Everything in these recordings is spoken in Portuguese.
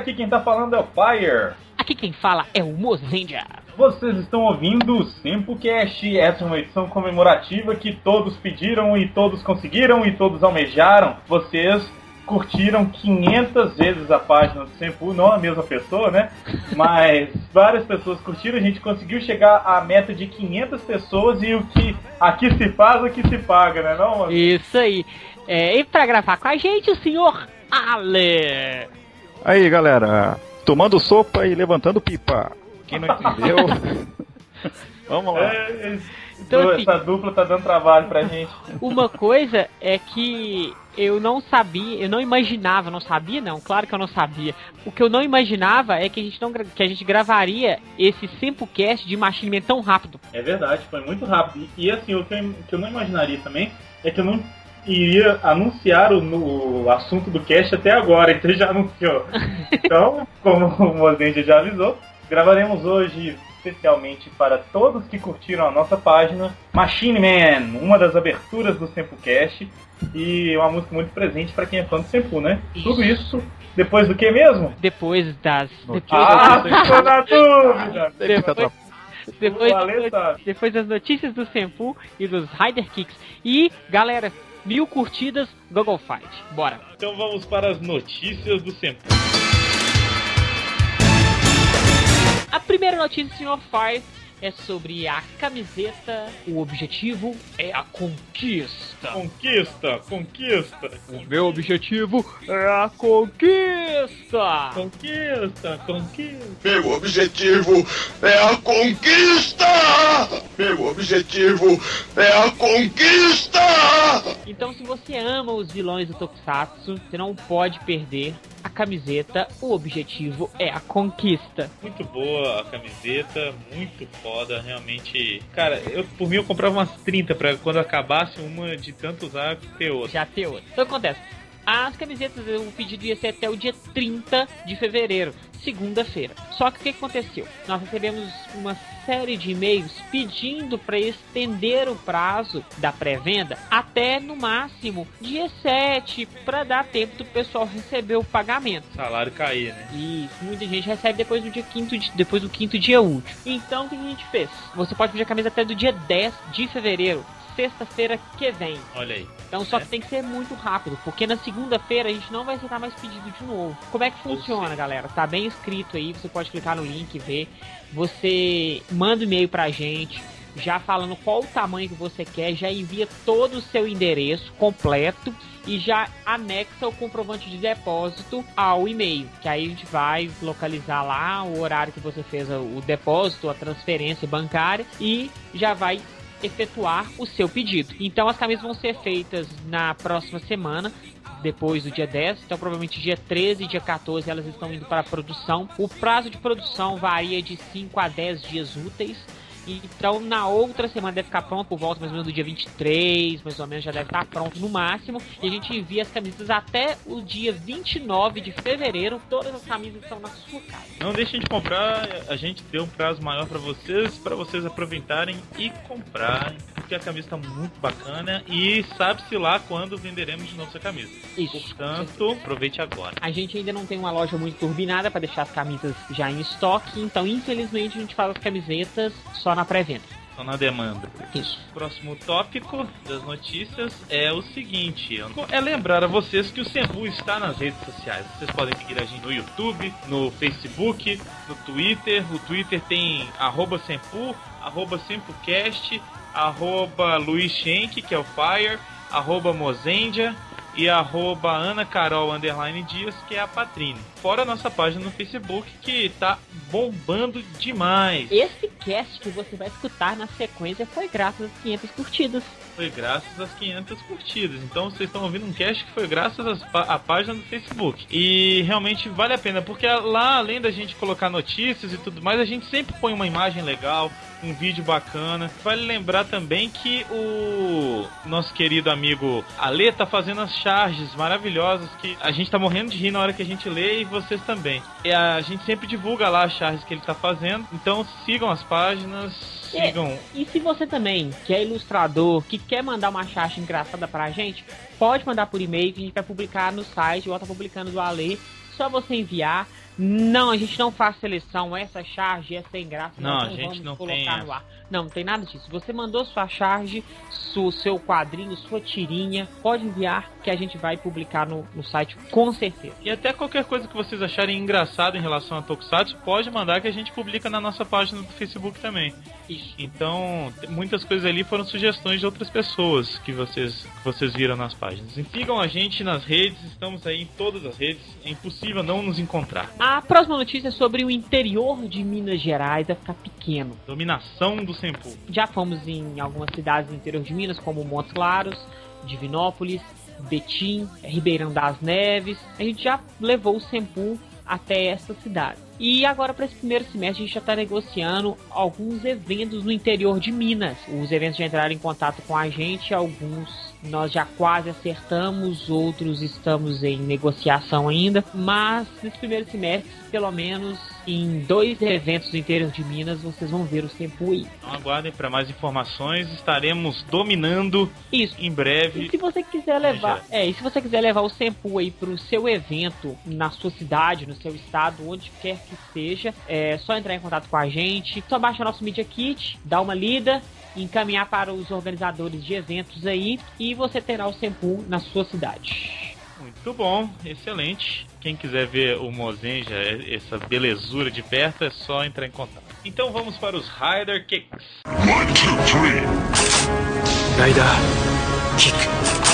aqui quem tá falando é o Fire. Aqui quem fala é o Mozendia. Vocês estão ouvindo o SempoCast, essa é uma edição comemorativa que todos pediram e todos conseguiram e todos almejaram. Vocês curtiram 500 vezes a página do Sempo, não a mesma pessoa, né? Mas várias pessoas curtiram, a gente conseguiu chegar à meta de 500 pessoas e o que aqui se faz, o que se paga, né não? Mano? Isso aí. É, e pra gravar com a gente, o senhor Ale. Aí, galera, tomando sopa e levantando pipa. Quem não entendeu? Vamos lá. É, é, Então, assim- essa dupla tá dando trabalho pra gente. Uma coisa é que eu não sabia, eu não imaginava, não sabia não, claro que eu não sabia. O que eu não imaginava é que a gente não que a gente gravaria esse Sempocast de Machine Man tão rápido. É verdade, foi muito rápido. E, e, assim, o que, eu, o que eu não imaginaria também é que eu não iria anunciar o, no- o assunto do cast até agora, então já anunciou. Então, como o Mozendia já avisou, gravaremos hoje especialmente para todos que curtiram a nossa página Machine Man, uma das aberturas do Sempocast e uma música muito presente para quem é fã do Sempu, né? Tudo isso depois do que mesmo? Depois das depois, Ah, das, ficou na dúvida! depois, depois, sabe. depois das notícias do Senpu e dos Rider Kicks. E, galera, mil curtidas, Google Fight. Bora. Então vamos para as notícias do Sempu. A primeira notícia, senhor Fire, é sobre a camiseta. O objetivo é a conquista. Conquista, conquista, O meu objetivo é a conquista. conquista, conquista. Meu objetivo é a conquista! Meu objetivo é a conquista! Então, se você ama os vilões do Tokusatsu, você não pode perder a camiseta. O objetivo é a conquista. Muito boa a camiseta, muito foda, realmente. Cara, eu por mim eu comprava umas 30 pra quando acabasse uma de tanto usar ter outra. Já tem outra. Então, acontece? As camisetas, o pedido ia ser até o dia 30 de fevereiro, segunda-feira. Só que o que aconteceu? Nós recebemos uma série de e-mails pedindo para estender o prazo da pré-venda até no máximo dia 7, para dar tempo do pessoal receber o pagamento. Salário cair, né? E muita gente recebe depois do dia quinto, de- depois do quinto dia útil. Então o que a gente fez? Você pode pedir a camisa até do dia 10 de fevereiro, sexta-feira que vem. Olha aí. Então só É. que tem que ser muito rápido, porque na segunda-feira a gente não vai aceitar mais pedido de novo. Como é que funciona, galera? Tá bem escrito aí, você pode clicar no link e ver. Você manda um e-mail pra gente, já falando qual o tamanho que você quer, já envia todo o seu endereço completo e já anexa o comprovante de depósito ao e-mail, que aí a gente vai localizar lá o horário que você fez o depósito, a transferência bancária e já vai efetuar o seu pedido. Então as camisas vão ser feitas na próxima semana, depois do dia 10, então provavelmente dia 13 e dia 14 elas estão indo para a produção. O prazo de produção varia de 5 a 10 dias úteis. Então, na outra semana deve ficar pronto, por volta mais ou menos do dia 23, mais ou menos já deve estar pronto no máximo. E a gente envia as camisas até o dia 29 de fevereiro. Todas as camisas estão na sua casa. Não deixem de comprar, a gente deu um prazo maior pra vocês, pra vocês aproveitarem e comprarem, porque a camisa tá muito bacana e sabe-se lá quando venderemos de novo essa camisa. Isso. Portanto, aproveite agora. A gente ainda não tem uma loja muito turbinada para deixar as camisas já em estoque, então infelizmente a gente faz as camisetas só na pré-venda. Só na demanda. Isso. Próximo tópico das notícias é o seguinte: é lembrar a vocês que o Sembu está nas redes sociais. Vocês podem seguir a gente no YouTube, no Facebook, no Twitter. O Twitter tem arroba SempuCast, arroba Luiz Schenck, que é o Fire, arroba Mozendia e arroba Ana Carol Underline Dias, que é a Patrine. Fora a nossa página no Facebook, que tá bombando demais. Esse cast que você vai escutar na sequência foi graças às 500 curtidas. foi graças às 500 curtidas. Então vocês estão ouvindo um cast que foi graças à página do Facebook. E realmente vale a pena, porque lá, além da gente colocar notícias e tudo mais, a gente sempre põe uma imagem legal, um vídeo bacana. Vale lembrar também que o nosso querido amigo Ale tá fazendo as charges maravilhosas que a gente tá morrendo de rir na hora que a gente lê e vocês também. E a gente sempre divulga lá as charges que ele tá fazendo. Então sigam as páginas, sigam E se você também, que é ilustrador, que quer mandar uma charge engraçada pra gente, pode mandar por e-mail que a gente vai publicar no site, igual tá publicando do Ale. Só você enviar. Não, a gente não faz seleção. Essa charge é sem graça. Não, a gente não colocar tem no ar. Não, não tem nada disso. Você mandou sua charge, seu quadrinho, sua tirinha, pode enviar que a gente vai publicar no, no site com certeza. E até qualquer coisa que vocês acharem engraçado em relação a Tokusatsu, pode mandar que a gente publica na nossa página do Facebook também. Isso. Então, muitas coisas ali foram sugestões de outras pessoas que vocês, que vocês viram nas páginas. E sigam a gente nas redes, estamos aí em todas as redes, é impossível não nos encontrar. A próxima notícia é sobre o interior de Minas Gerais, vai ficar pequeno. Dominação do Senpu. Já fomos em algumas cidades do interior de Minas, como Montes Claros, Divinópolis, Betim, Ribeirão das Neves. A gente já levou o Sempu até essa cidade. E agora, para esse primeiro semestre, a gente já está negociando alguns eventos no interior de Minas. Os eventos já entraram em contato com a gente, alguns nós já quase acertamos, outros estamos em negociação ainda. Mas nesse primeiro semestre, pelo menos em dois eventos do interior de Minas, vocês vão ver o Sempu aí. Então aguardem para mais informações, estaremos dominando Isso. em E breve. se você quiser levar, é, e se você quiser levar o Sempu aí pro seu evento na sua cidade, no seu estado, onde quer que seja, é só entrar em contato com a gente, só baixa nosso Media Kit, dá uma lida, encaminhar para os organizadores de eventos aí e você terá o Sempu na sua cidade. Muito bom, excelente. Quem quiser ver o Mozenja, essa belezura de perto, é só entrar em contato. Então vamos para os Rider Kicks. One, two, three. Rider Kick.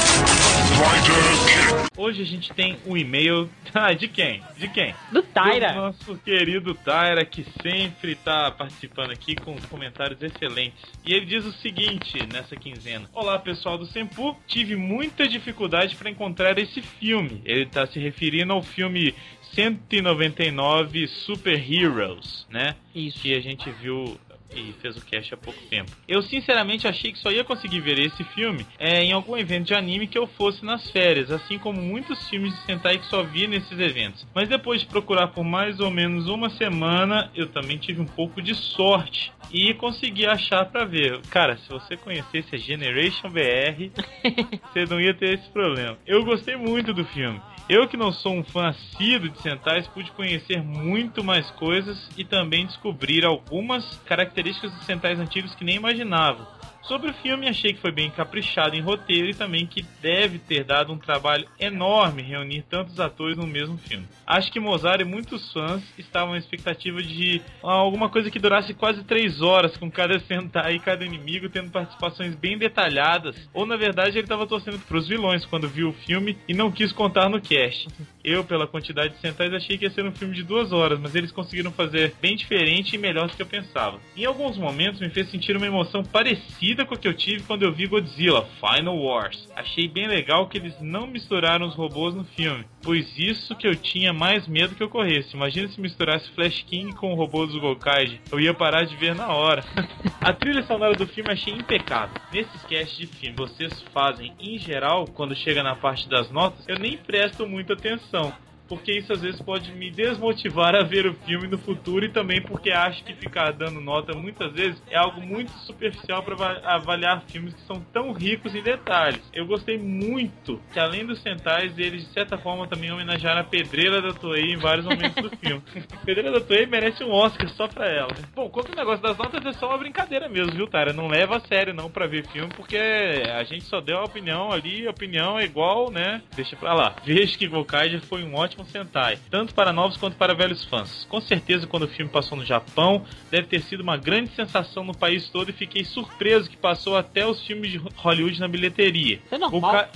Hoje a gente tem um e-mail. Ah, de quem? De quem? Do Do Tyra. nosso querido Tyra, que sempre está participando aqui com comentários excelentes. E ele diz o seguinte nessa quinzena: Olá pessoal do Sempu, tive muita dificuldade para encontrar esse filme. Ele está se referindo ao filme 199 Super Heroes, né? Isso. que a gente viu e fez o cast há pouco tempo. Eu sinceramente achei que só ia conseguir ver esse filme é, em algum evento de anime que eu fosse nas férias, assim como muitos filmes de Sentai que só vi nesses eventos. Mas depois de procurar por mais ou menos uma semana, eu também tive um pouco de sorte e consegui achar pra ver. Cara, se você conhecesse a Generation BR, você não ia ter esse problema. Eu gostei muito do filme. Eu que não sou um fã assíduo de Sentais, pude conhecer muito mais coisas e também descobrir algumas características dos Sentais antigos que nem imaginava. Sobre o filme, achei que foi bem caprichado em roteiro e também que deve ter dado um trabalho enorme reunir tantos atores no mesmo filme. Acho que Mozart e muitos fãs estavam na expectativa de alguma coisa que durasse quase 3 horas, com cada Sentai e cada inimigo tendo participações bem detalhadas, ou na verdade ele estava torcendo para os vilões quando viu o filme e não quis contar no cast. Eu, pela quantidade de Sentais, achei que ia ser um filme de duas horas, mas eles conseguiram fazer bem diferente e melhor do que eu pensava. Em alguns momentos me fez sentir uma emoção parecida com a que eu tive quando eu vi Godzilla Final Wars. Achei bem legal que eles não misturaram os robôs no filme, pois isso que eu tinha mais medo que ocorresse. Imagina se misturasse Flash King com o robô dos Gokaiger. Eu ia parar de ver na hora. a trilha sonora do filme achei impecável. Nesses casts de filme vocês fazem, em geral, quando chega na parte das notas, eu nem presto muita atenção porque isso às vezes pode me desmotivar a ver o filme no futuro e também porque acho que ficar dando nota muitas vezes é algo muito superficial para avaliar filmes que são tão ricos em detalhes. Eu gostei muito que além dos centais, eles de certa forma também homenagearam a Pedreira da Toei em vários momentos do filme. Pedreira da Toei merece um Oscar só pra ela. Bom, quanto ao negócio das notas é só uma brincadeira mesmo, viu, Tara? Não leva a sério não pra ver filme, porque a gente só deu a opinião ali, a opinião é igual, né? Deixa pra lá. Vejo que Gokaiger foi um ótimo Sentai, tanto para novos quanto para velhos fãs. Com certeza, quando o filme passou no Japão, deve ter sido uma grande sensação no país todo e fiquei surpreso que passou até os filmes de Hollywood na bilheteria. É normal. Goka-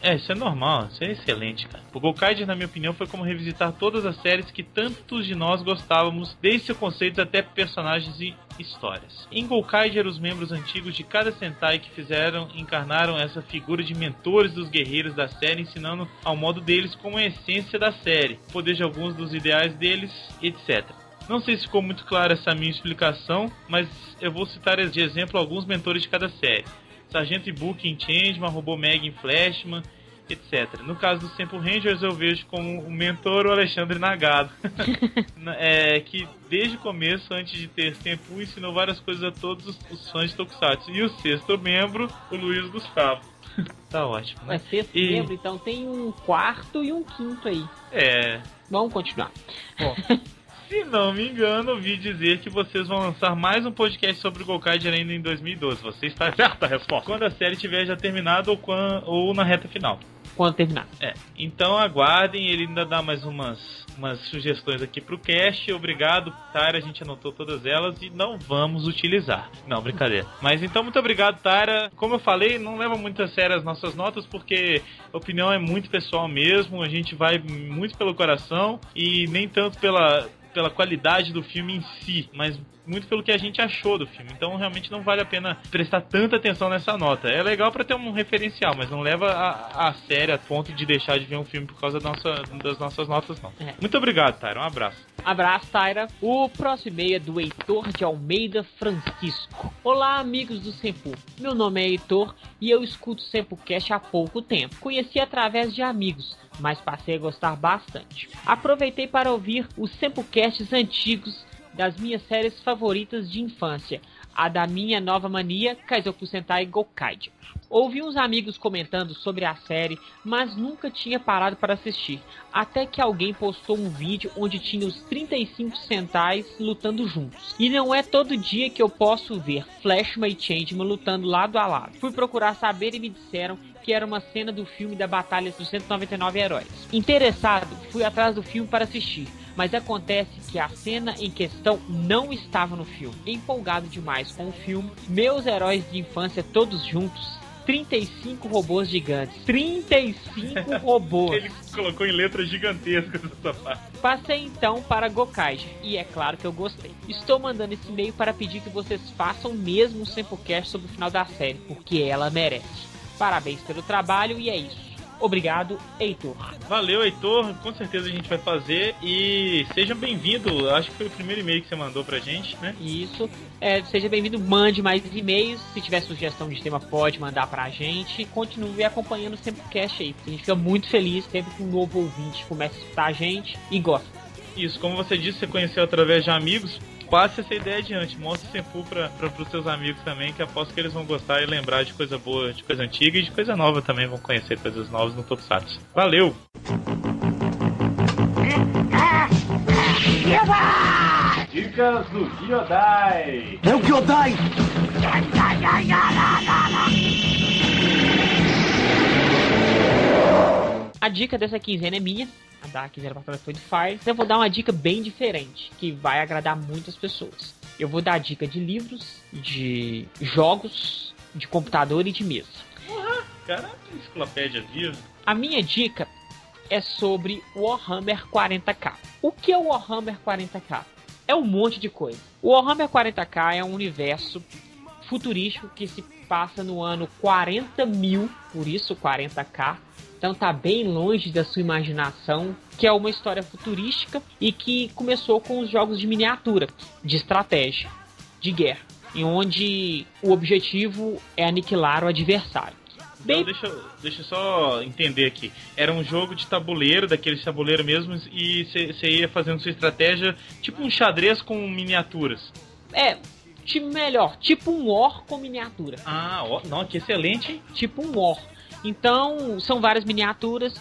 É, isso é normal, isso é excelente, cara. O Gokaiger, na minha opinião, foi como revisitar todas as séries que tantos de nós gostávamos, desde seus conceitos até personagens e histórias. Em Gokaiger, os membros antigos de cada Sentai que fizeram encarnaram essa figura de mentores dos guerreiros da série, ensinando ao modo deles como a essência da série, o poder de alguns dos ideais deles, etc. Não sei se ficou muito clara essa minha explicação, mas eu vou citar de exemplo alguns mentores de cada série. Sargento Ibuki em Changeman, Robô Meg em Flashman, etc. No caso do Temple Rangers eu vejo como o mentor o Alexandre Nagado, é, que desde o começo, antes de ter Temple, ensinou várias coisas a todos os, os fãs de Tokusatsu. E o sexto membro, o Luiz Gustavo. tá ótimo, É né? sexto E- membro, então tem um quarto e um quinto aí. É, Vamos continuar. Bom, se não me engano, ouvi dizer que vocês vão lançar mais um podcast sobre o Gokaiger ainda em 2012. Você está certa a resposta. Quando a série tiver já terminado ou, quan- ou na reta final. Quando terminar. É, então aguardem, ele ainda dá mais umas, umas sugestões aqui pro cast. Obrigado, Tara, a gente anotou todas elas e não vamos utilizar. Não, brincadeira. Mas então, muito obrigado, Tara. Como eu falei, não leva muito a sério as nossas notas, porque a opinião é muito pessoal mesmo, a gente vai muito pelo coração e nem tanto pela, pela qualidade do filme em si, mas muito pelo que a gente achou do filme. Então realmente não vale a pena prestar tanta atenção nessa nota. É legal pra ter um referencial, mas não leva a, a sério a ponto de deixar de ver um filme por causa da nossa- das nossas notas, não. É. Muito obrigado, Tyra. Um abraço. Abraço, Taira. O próximo e-mail é do Heitor de Almeida Francisco. Olá, amigos do Sempu. Meu nome é Heitor e eu escuto o SempuCast há pouco tempo. Conheci através de amigos, mas passei a gostar bastante. Aproveitei para ouvir os SempuCasts antigos das minhas séries favoritas de infância, a da minha nova mania, Kaizoku Sentai Gokaiger. Ouvi uns amigos comentando sobre a série, mas nunca tinha parado para assistir. Até que alguém postou um vídeo onde tinha os 35 Sentais lutando juntos. E não é todo dia que eu posso ver Flashman e Changeman lutando lado a lado. Fui procurar saber e me disseram que era uma cena do filme da Batalha dos 199 Heróis. Interessado, fui atrás do filme para assistir. Mas acontece que a cena em questão não estava no filme. Empolgado demais com o filme, meus heróis de infância todos juntos, 35 robôs gigantes. 35 robôs. Ele colocou em letras gigantescas essa parte. Passei então para Gokaiger e é claro que eu gostei. Estou mandando esse e-mail para pedir que vocês façam mesmo um Sempocast sobre o final da série, porque ela merece. Parabéns pelo trabalho e é isso. Obrigado, Heitor. Valeu, Heitor. Com certeza a gente vai fazer. E seja bem-vindo. Acho que foi o primeiro e-mail que você mandou pra gente, né? Isso. É, seja bem-vindo, mande mais e-mails. Se tiver sugestão de tema, pode mandar pra gente. Continue acompanhando o Sempocast aí, a gente fica muito feliz sempre que um novo ouvinte começa a escutar a gente e gosta. Isso, como você disse, você conheceu através de amigos. Passe essa ideia adiante, mostre o Senpu pra, pra, pros seus amigos também, que aposto que eles vão gostar e lembrar de coisa boa, de coisa antiga e de coisa nova também, vão conhecer coisas novas no Tokusatsu. Valeu! Dicas do Giodai! É o Kyodai! A dica dessa quinzena é minha. Quinzena passada foi de Fire. Então eu vou dar uma dica bem diferente, que vai agradar muitas pessoas. Eu vou dar dica de livros, de jogos, de computador e de mesa. Caraca, enciclopédia viva. A minha dica é sobre Warhammer 40k. O que é o Warhammer 40k? É um monte de coisa. O Warhammer 40k é um universo futurístico que se passa no ano 40 mil, por isso 40k. Então tá bem longe da sua imaginação, que é uma história futurística e que começou com os jogos de miniatura, de estratégia, de guerra, em onde o objetivo é aniquilar o adversário. Bem, Então, deixa, eu- deixa eu só entender aqui. Era um jogo de tabuleiro, daqueles tabuleiro mesmo, e você ia fazendo sua estratégia, tipo um xadrez com miniaturas. É, tipo melhor, tipo um War com miniatura. Ah, ó, não, que excelente? Tipo um War. Então, são várias miniaturas,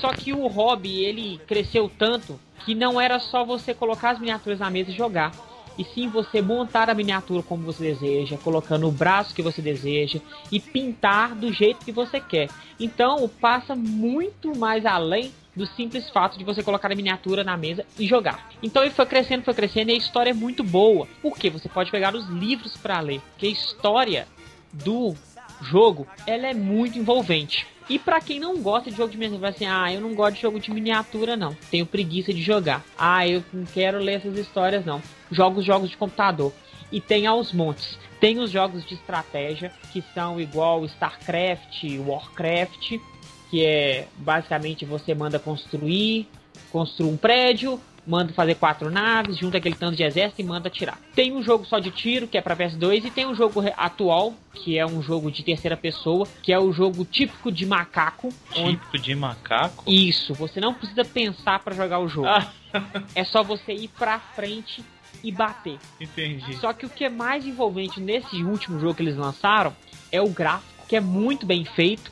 só que o hobby, ele cresceu tanto que não era só você colocar as miniaturas na mesa e jogar. E sim você montar a miniatura como você deseja, colocando o braço que você deseja e pintar do jeito que você quer. Então passa muito mais além do simples fato de você colocar a miniatura na mesa e jogar. Então ele foi crescendo, foi crescendo e a história é muito boa. Porque você pode pegar os livros para ler, que a história do jogo, ela é muito envolvente. E pra quem não gosta de jogo de miniatura, assim, ah, eu não gosto de jogo de miniatura não, tenho preguiça de jogar. Ah, eu não quero ler essas histórias não. Jogo os jogos de computador. E tem aos montes. Tem os jogos de estratégia, que são igual StarCraft, Warcraft, que é basicamente você manda construir, construir um prédio, manda fazer quatro naves, junta aquele tanto de exército e manda atirar. Tem um jogo só de tiro, que é pra PS2, e tem um jogo atual, que é um jogo de terceira pessoa, que é o jogo típico de macaco. onde- Típico de macaco. Isso, você não precisa pensar pra jogar o jogo. Ah, É só você ir pra frente e bater. entendi. Só que o que é mais envolvente nesse último jogo que eles lançaram é o gráfico, que é muito bem feito,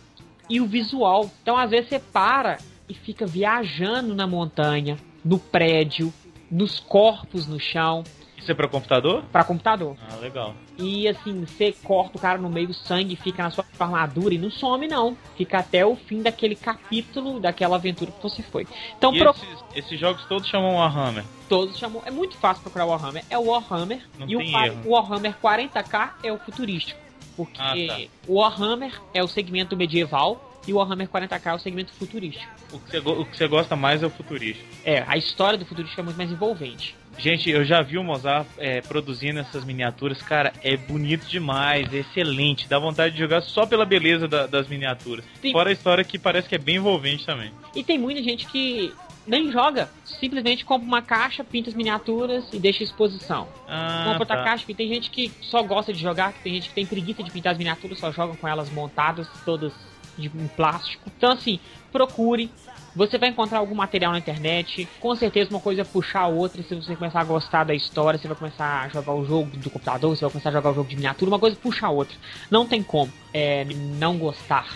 e o visual. Então às vezes você para e fica viajando na montanha, no prédio, nos corpos no chão. Isso é pra computador? Pra computador. Ah, legal. E assim, você corta o cara no meio, o sangue fica na sua armadura e não some, não. Fica até o fim daquele capítulo, daquela aventura que você foi. Então, pro... esses, esses, jogos todos chamam Warhammer? Todos chamam. É muito fácil procurar Warhammer. É o Warhammer. Não e o, o Warhammer 40k é o futurístico. Porque ah, tá. o Warhammer é o segmento medieval e o Warhammer 40k é o segmento futurístico. O que, você, o que você gosta mais é o futurístico. É, a história do futurístico é muito mais envolvente. Gente, eu já vi o Mozart é, produzindo essas miniaturas, cara, é bonito demais, é excelente, dá vontade de jogar só pela beleza da, das miniaturas. Sim. Fora a história que parece que é bem envolvente também. E tem muita gente que nem joga, simplesmente compra uma caixa, pinta as miniaturas e deixa exposição. Ah, compra outra tá. caixa, e tem gente que só gosta de jogar, tem gente que tem preguiça de pintar as miniaturas, só jogam com elas montadas, todas de um plástico. Então assim, procure, você vai encontrar algum material na internet. Com certeza uma coisa é puxar a outra. Se você começar a gostar da história, você vai começar a jogar o jogo do computador, você vai começar a jogar o jogo de miniatura. Uma coisa puxa a outra. Não tem como é, não gostar.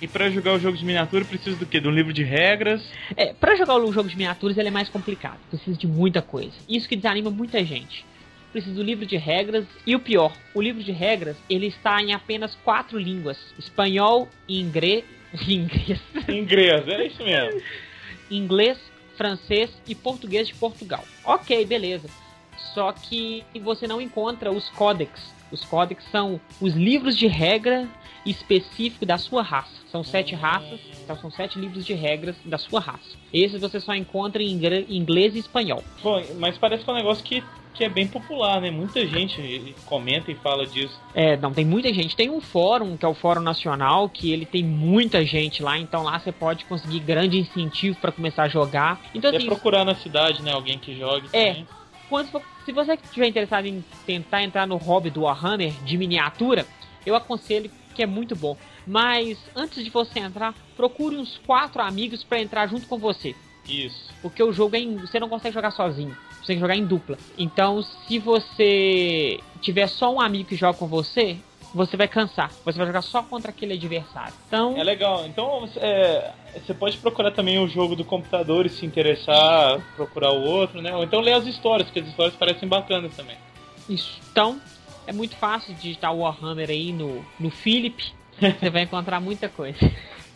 E para jogar o jogo de miniatura precisa do quê? De um livro de regras? É, para jogar o jogo de miniaturas ele é mais complicado. Precisa de muita coisa. Isso que desanima muita gente. Precisa do livro de regras e o pior, o livro de regras ele está em apenas quatro línguas: espanhol, inglês, inglês, inglês, é isso mesmo. inglês, francês e português de Portugal. Ok, beleza. Só que você não encontra os códex. Os códex são os livros de regra específico da sua raça. São sete raças, então são sete livros de regras da sua raça. Esses você só encontra em inglês e espanhol. Bom, mas parece que é um negócio que que é bem popular, né? Muita gente comenta e fala disso. É, não, tem muita gente. Tem um fórum, que é o Fórum Nacional, que ele tem muita gente lá, então lá você pode conseguir grande incentivo para começar a jogar. Então, é assim, procurar na cidade, né? Alguém que jogue é, também. Quando, se você estiver interessado em tentar entrar no hobby do Warhammer de miniatura, eu aconselho que é muito bom. Mas antes de você entrar, procure uns quatro amigos para entrar junto com você. Isso. Porque o jogo é em, você não consegue jogar sozinho. Você tem que jogar em dupla. Então, se você tiver só um amigo que joga com você, você vai cansar. Você vai jogar só contra aquele adversário. Então. É legal. Então é, você pode procurar também o jogo do computador e se interessar, procurar o outro, né? Ou então ler as histórias, porque as histórias parecem bacanas também. Isso. Então, é muito fácil digitar Warhammer aí no, no Philip. Você vai encontrar muita coisa.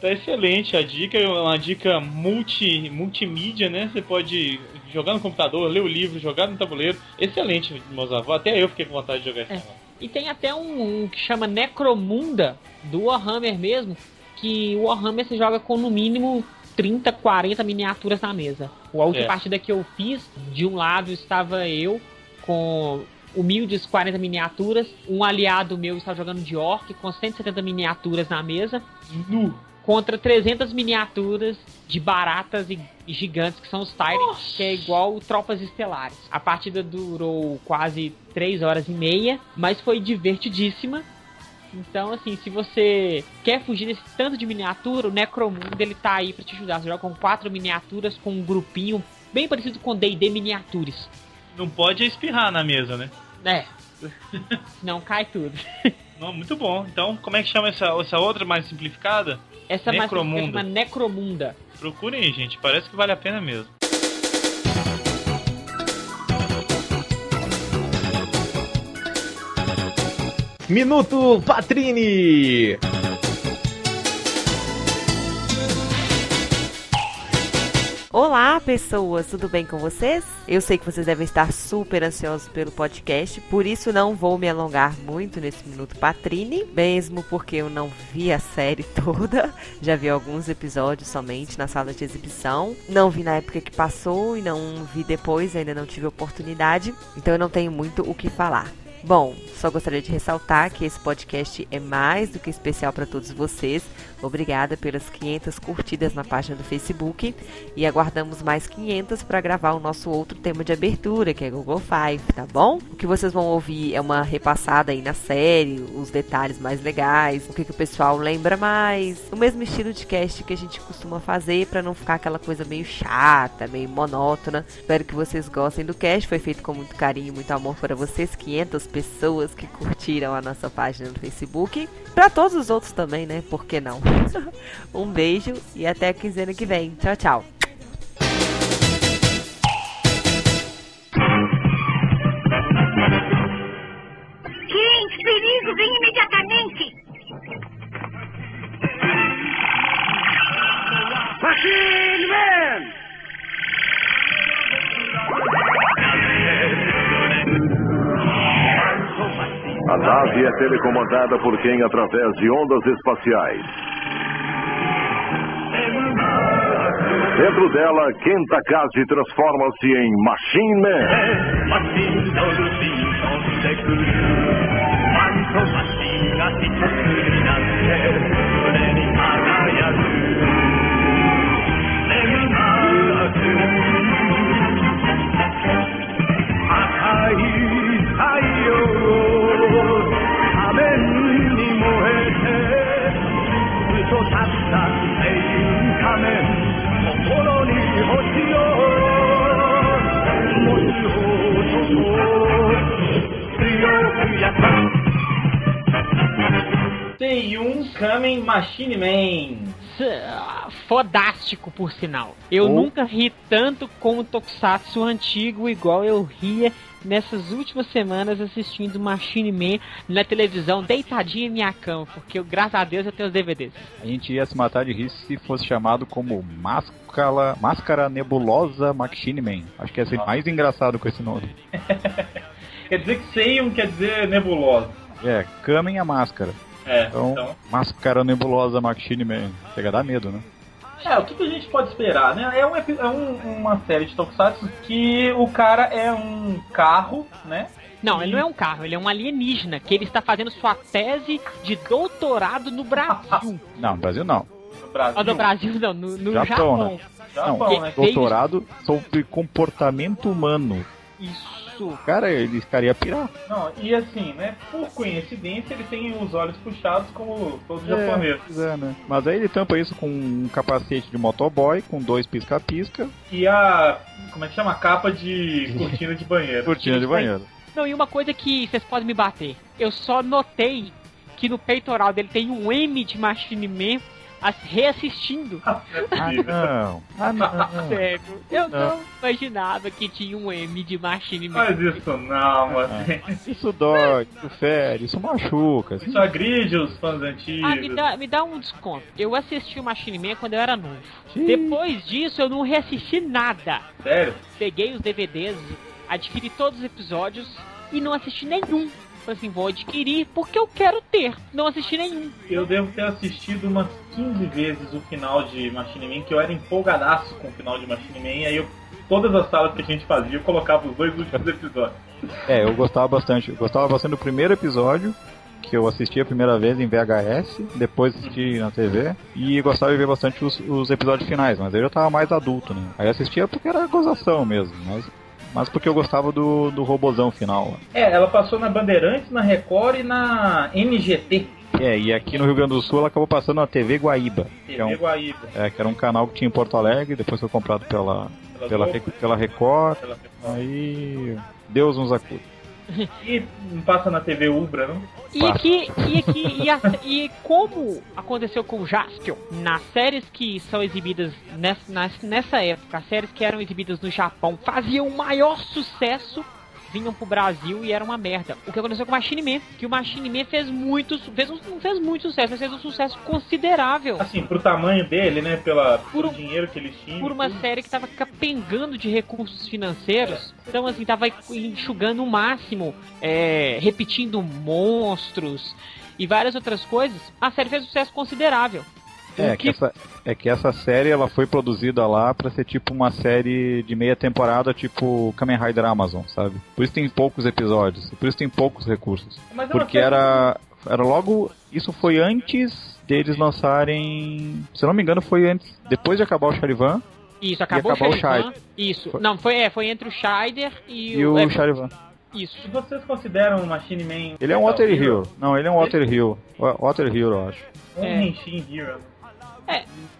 Tá excelente a dica, é uma dica multi, multimídia, né? Você pode jogar no computador, ler o livro, jogar no tabuleiro. Excelente, Mozart. Até eu fiquei com vontade de jogar esse é. E tem até um, um, que chama Necromunda, do Warhammer mesmo, que o Warhammer você joga com no mínimo 30, 40 miniaturas na mesa. A última é. partida que eu fiz, de um lado estava eu com humildes 40 miniaturas, um aliado meu estava jogando de orc com 170 miniaturas na mesa. Nu! Contra 300 miniaturas de baratas e gigantes que são os Tyrants, que é igual Tropas Estelares. A partida durou quase 3 horas e meia, mas foi divertidíssima. Então, assim, se você quer fugir desse tanto de miniatura, o Necromundo ele tá aí para te ajudar. Você joga com quatro miniaturas, com um grupinho bem parecido com D&D Miniatures. Não pode espirrar na mesa, né? É. Não cai tudo. Não, muito bom. Então, como é que chama essa, essa outra mais simplificada? Essa Necromunda. chama Necromunda. Procurem aí, gente. Parece que vale a pena mesmo. Minuto Patrini! Olá, pessoas, tudo bem com vocês? Eu sei que vocês devem estar super ansiosos pelo podcast, por isso não vou me alongar muito nesse minuto Patrine, mesmo porque eu não vi a série toda, já vi alguns episódios somente na sala de exibição. Não vi na época que passou e não vi depois, ainda não tive oportunidade, então eu não tenho muito o que falar. Bom, só gostaria de ressaltar que esse podcast é mais do que especial para todos vocês. Obrigada pelas 500 curtidas na página do Facebook e aguardamos mais 500 para gravar o nosso outro tema de abertura, que é Google Five, tá bom? O que vocês vão ouvir é uma repassada aí na série, os detalhes mais legais, o que, que o pessoal lembra mais, o mesmo estilo de cast que a gente costuma fazer para não ficar aquela coisa meio chata, meio monótona. Espero que vocês gostem do cast, foi feito com muito carinho, muito amor para vocês, 500 pessoas que curtiram a nossa página no Facebook. Para todos os outros também, né? Por que não? um beijo e até a quinzena que vem. Tchau, tchau. Telecomandada por quem através de ondas espaciais. Dentro dela, Kenta Kazi transforma-se em Machine Man. Tem Kamen Machine Man. Fodástico, por sinal. Eu Oh. nunca ri tanto com o Tokusatsu antigo, igual eu ria nessas últimas semanas assistindo Machine Man na televisão, deitadinho em minha cama, porque eu, graças a Deus eu tenho os DVDs. A gente ia se matar de rir se fosse chamado como Máscara, Máscara Nebulosa Machine Man. Acho que ia ser mais engraçado com esse nome. Quer dizer que Seion quer dizer nebulosa. É, Kamen a Máscara. É, Então, então. Máscara Nebulosa Machine Man. Chega a dar medo, né? É, o que, que a gente pode esperar, né? É, um é um- uma série de Tokusatsu que o cara é um carro, né? Não, ele não é um carro, ele é um alienígena, que ele está fazendo sua tese de doutorado no Brasil. Não, no Brasil não. No Brasil. Ah, no Brasil não, no, no Japão, Japão. né? Japão, não, né? doutorado sobre comportamento humano. Isso. Cara, ele ficaria pirar. Não, e assim, né? Por coincidência, ele tem os olhos puxados como todos os japoneses. Pois é, né? Mas aí ele tampa isso com um capacete de motoboy, com dois pisca-pisca, E a. Como é que chama? A capa de cortina de banheiro. cortina de banheiro. Não, e uma coisa que vocês podem me bater. Eu só notei que no peitoral dele tem um M de Machine Man as- reassistindo. Ah, não. Ah, não. Sério, eu Não. não imaginava que tinha um M de Machine Man. Faz isso não, mano. Isso dói, isso fere, isso machuca. Isso agride os fãs antigos. Ah, me dá, me dá um desconto. Eu assisti o Machine Man quando eu era novo. Depois disso, eu não reassisti nada. Sério? Peguei os DVDs, adquiri todos os episódios e não assisti nenhum. Falei assim, vou adquirir porque eu quero ter. Não assisti nenhum. Eu devo ter assistido umas 15 vezes o final de Machine Man, que eu era empolgadaço com o final de Machine Man, e aí eu, todas as salas que a gente fazia, eu colocava os dois últimos episódios. É, eu gostava bastante. Eu gostava bastante do primeiro episódio, que eu assisti a primeira vez em VHS, depois assisti na TV, e gostava de ver bastante os, os episódios finais, mas aí eu já tava mais adulto, né? Aí assistia porque era gozação mesmo, mas, mas porque eu gostava do, do robozão final. É, ela passou na Bandeirantes, na Record e na NGT, É, e aqui no Rio Grande do Sul ela acabou passando na TV Guaíba, que, é TV um, Guaíba. é, que era um canal que tinha em Porto Alegre, depois foi comprado pela, Pela pela, pela Record, pela Record. aí Deus nos acuda. E não passa na TV Ubra, não? E aqui, e aqui, e, a- e como aconteceu com o Jaspion, nas séries que são exibidas nessa, nessa época, as séries que eram exibidas no Japão faziam o maior sucesso, vinham pro Brasil e era uma merda. O que aconteceu com o Machine Man, que o Machine Man fez muito, fez um, não fez muito sucesso, mas fez um sucesso considerável. Assim, pro tamanho dele, né? Pela, Por pelo dinheiro que eles tinham. por uma tudo. série que tava capengando de recursos financeiros. Então, assim, tava enxugando o máximo, é, repetindo monstros e várias outras coisas. A série fez um sucesso considerável. É O que, essa, é que essa série ela foi produzida lá pra ser tipo uma série de meia temporada, tipo Kamen Rider Amazon, sabe? Por isso tem poucos episódios, por isso tem poucos recursos. Mas é Porque série- era, era logo. Isso foi antes deles lançarem. Se eu não me engano, foi antes. Depois de acabar o Charivan Isso, acabou acabar o o Charivan. Isso. Foi. Não, foi, é, foi entre o Scheider e, e o é, Charivan. Isso. Se vocês consideram o Machine Man. Ele é um Water Hero. Não, ele é um Water Hero. Wa- Water Hero, eu acho. Um É. Henshin Hero.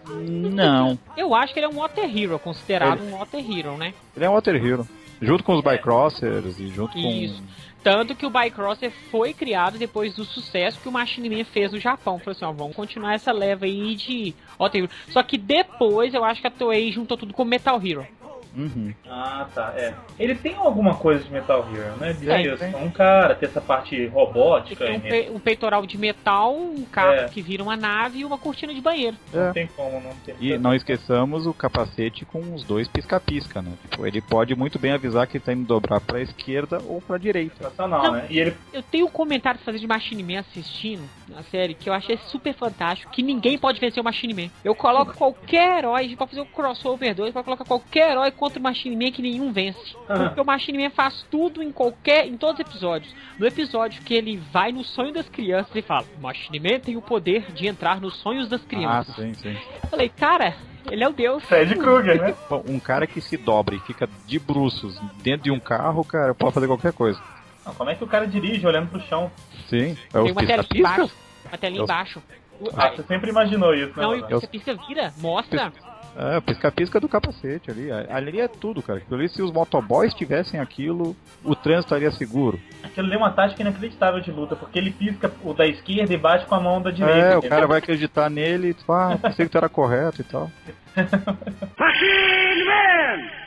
Não. Eu acho que ele é um Water Hero, considerado um Water Hero, né? Ele é um Water Hero. Junto com os Bycrossers e junto Isso. com. Tanto que o Bycrosser foi criado depois do sucesso que o Machine Man fez no Japão. Falou assim, ó, vamos continuar essa leva aí de Water Hero. Só que depois eu acho que a Toei juntou tudo com Metal Hero. Uhum. Ah, tá, é. Ele tem alguma coisa de Metal Hero, né? De Tem, ser um cara, ter essa parte robótica. Tem um, pe- um peitoral de metal, um carro É. que vira uma nave e uma cortina de banheiro. Não É. tem como não ter. E não esqueçamos o capacete com os dois pisca-pisca, né? Tipo, ele pode muito bem avisar que ele tá indo dobrar pra esquerda ou pra direita. Sensacional, Não. né? E ele Eu tenho um comentário pra fazer de Machine Man assistindo a série que eu achei super fantástico, que ninguém pode vencer o Machine Man. Eu coloco qualquer herói, a gente pode fazer um crossover 2, pode colocar qualquer herói contra o Machine Man que nenhum vence. Aham. Porque o Machine Man faz tudo em qualquer, em todos os episódios. No episódio que ele vai no sonho das crianças, ele fala: "O Machine Man tem o poder de entrar nos sonhos das Ah, crianças". sim, sim. Eu falei: "Cara, ele é o Deus". Fred Krueger, né? Um cara que se dobra e fica de bruços dentro de um carro, cara, pode fazer qualquer coisa. Não, como é que o cara dirige olhando pro chão? Sim. É Tem o uma telinha pisca-pisca? embaixo. Uma telinha Eu- embaixo. O- Ah, você sempre imaginou isso, né? Não, e você pisca vira, mostra. É, o pisca-pisca do capacete ali. Ali é tudo, cara. Ali, se os motoboys tivessem aquilo, o trânsito estaria seguro. Aquilo ali é uma tática inacreditável de luta, porque ele pisca o da esquerda e bate com a mão da direita. É, o entendeu? cara vai acreditar nele e fala, ah, pensei que tu era correto e tal.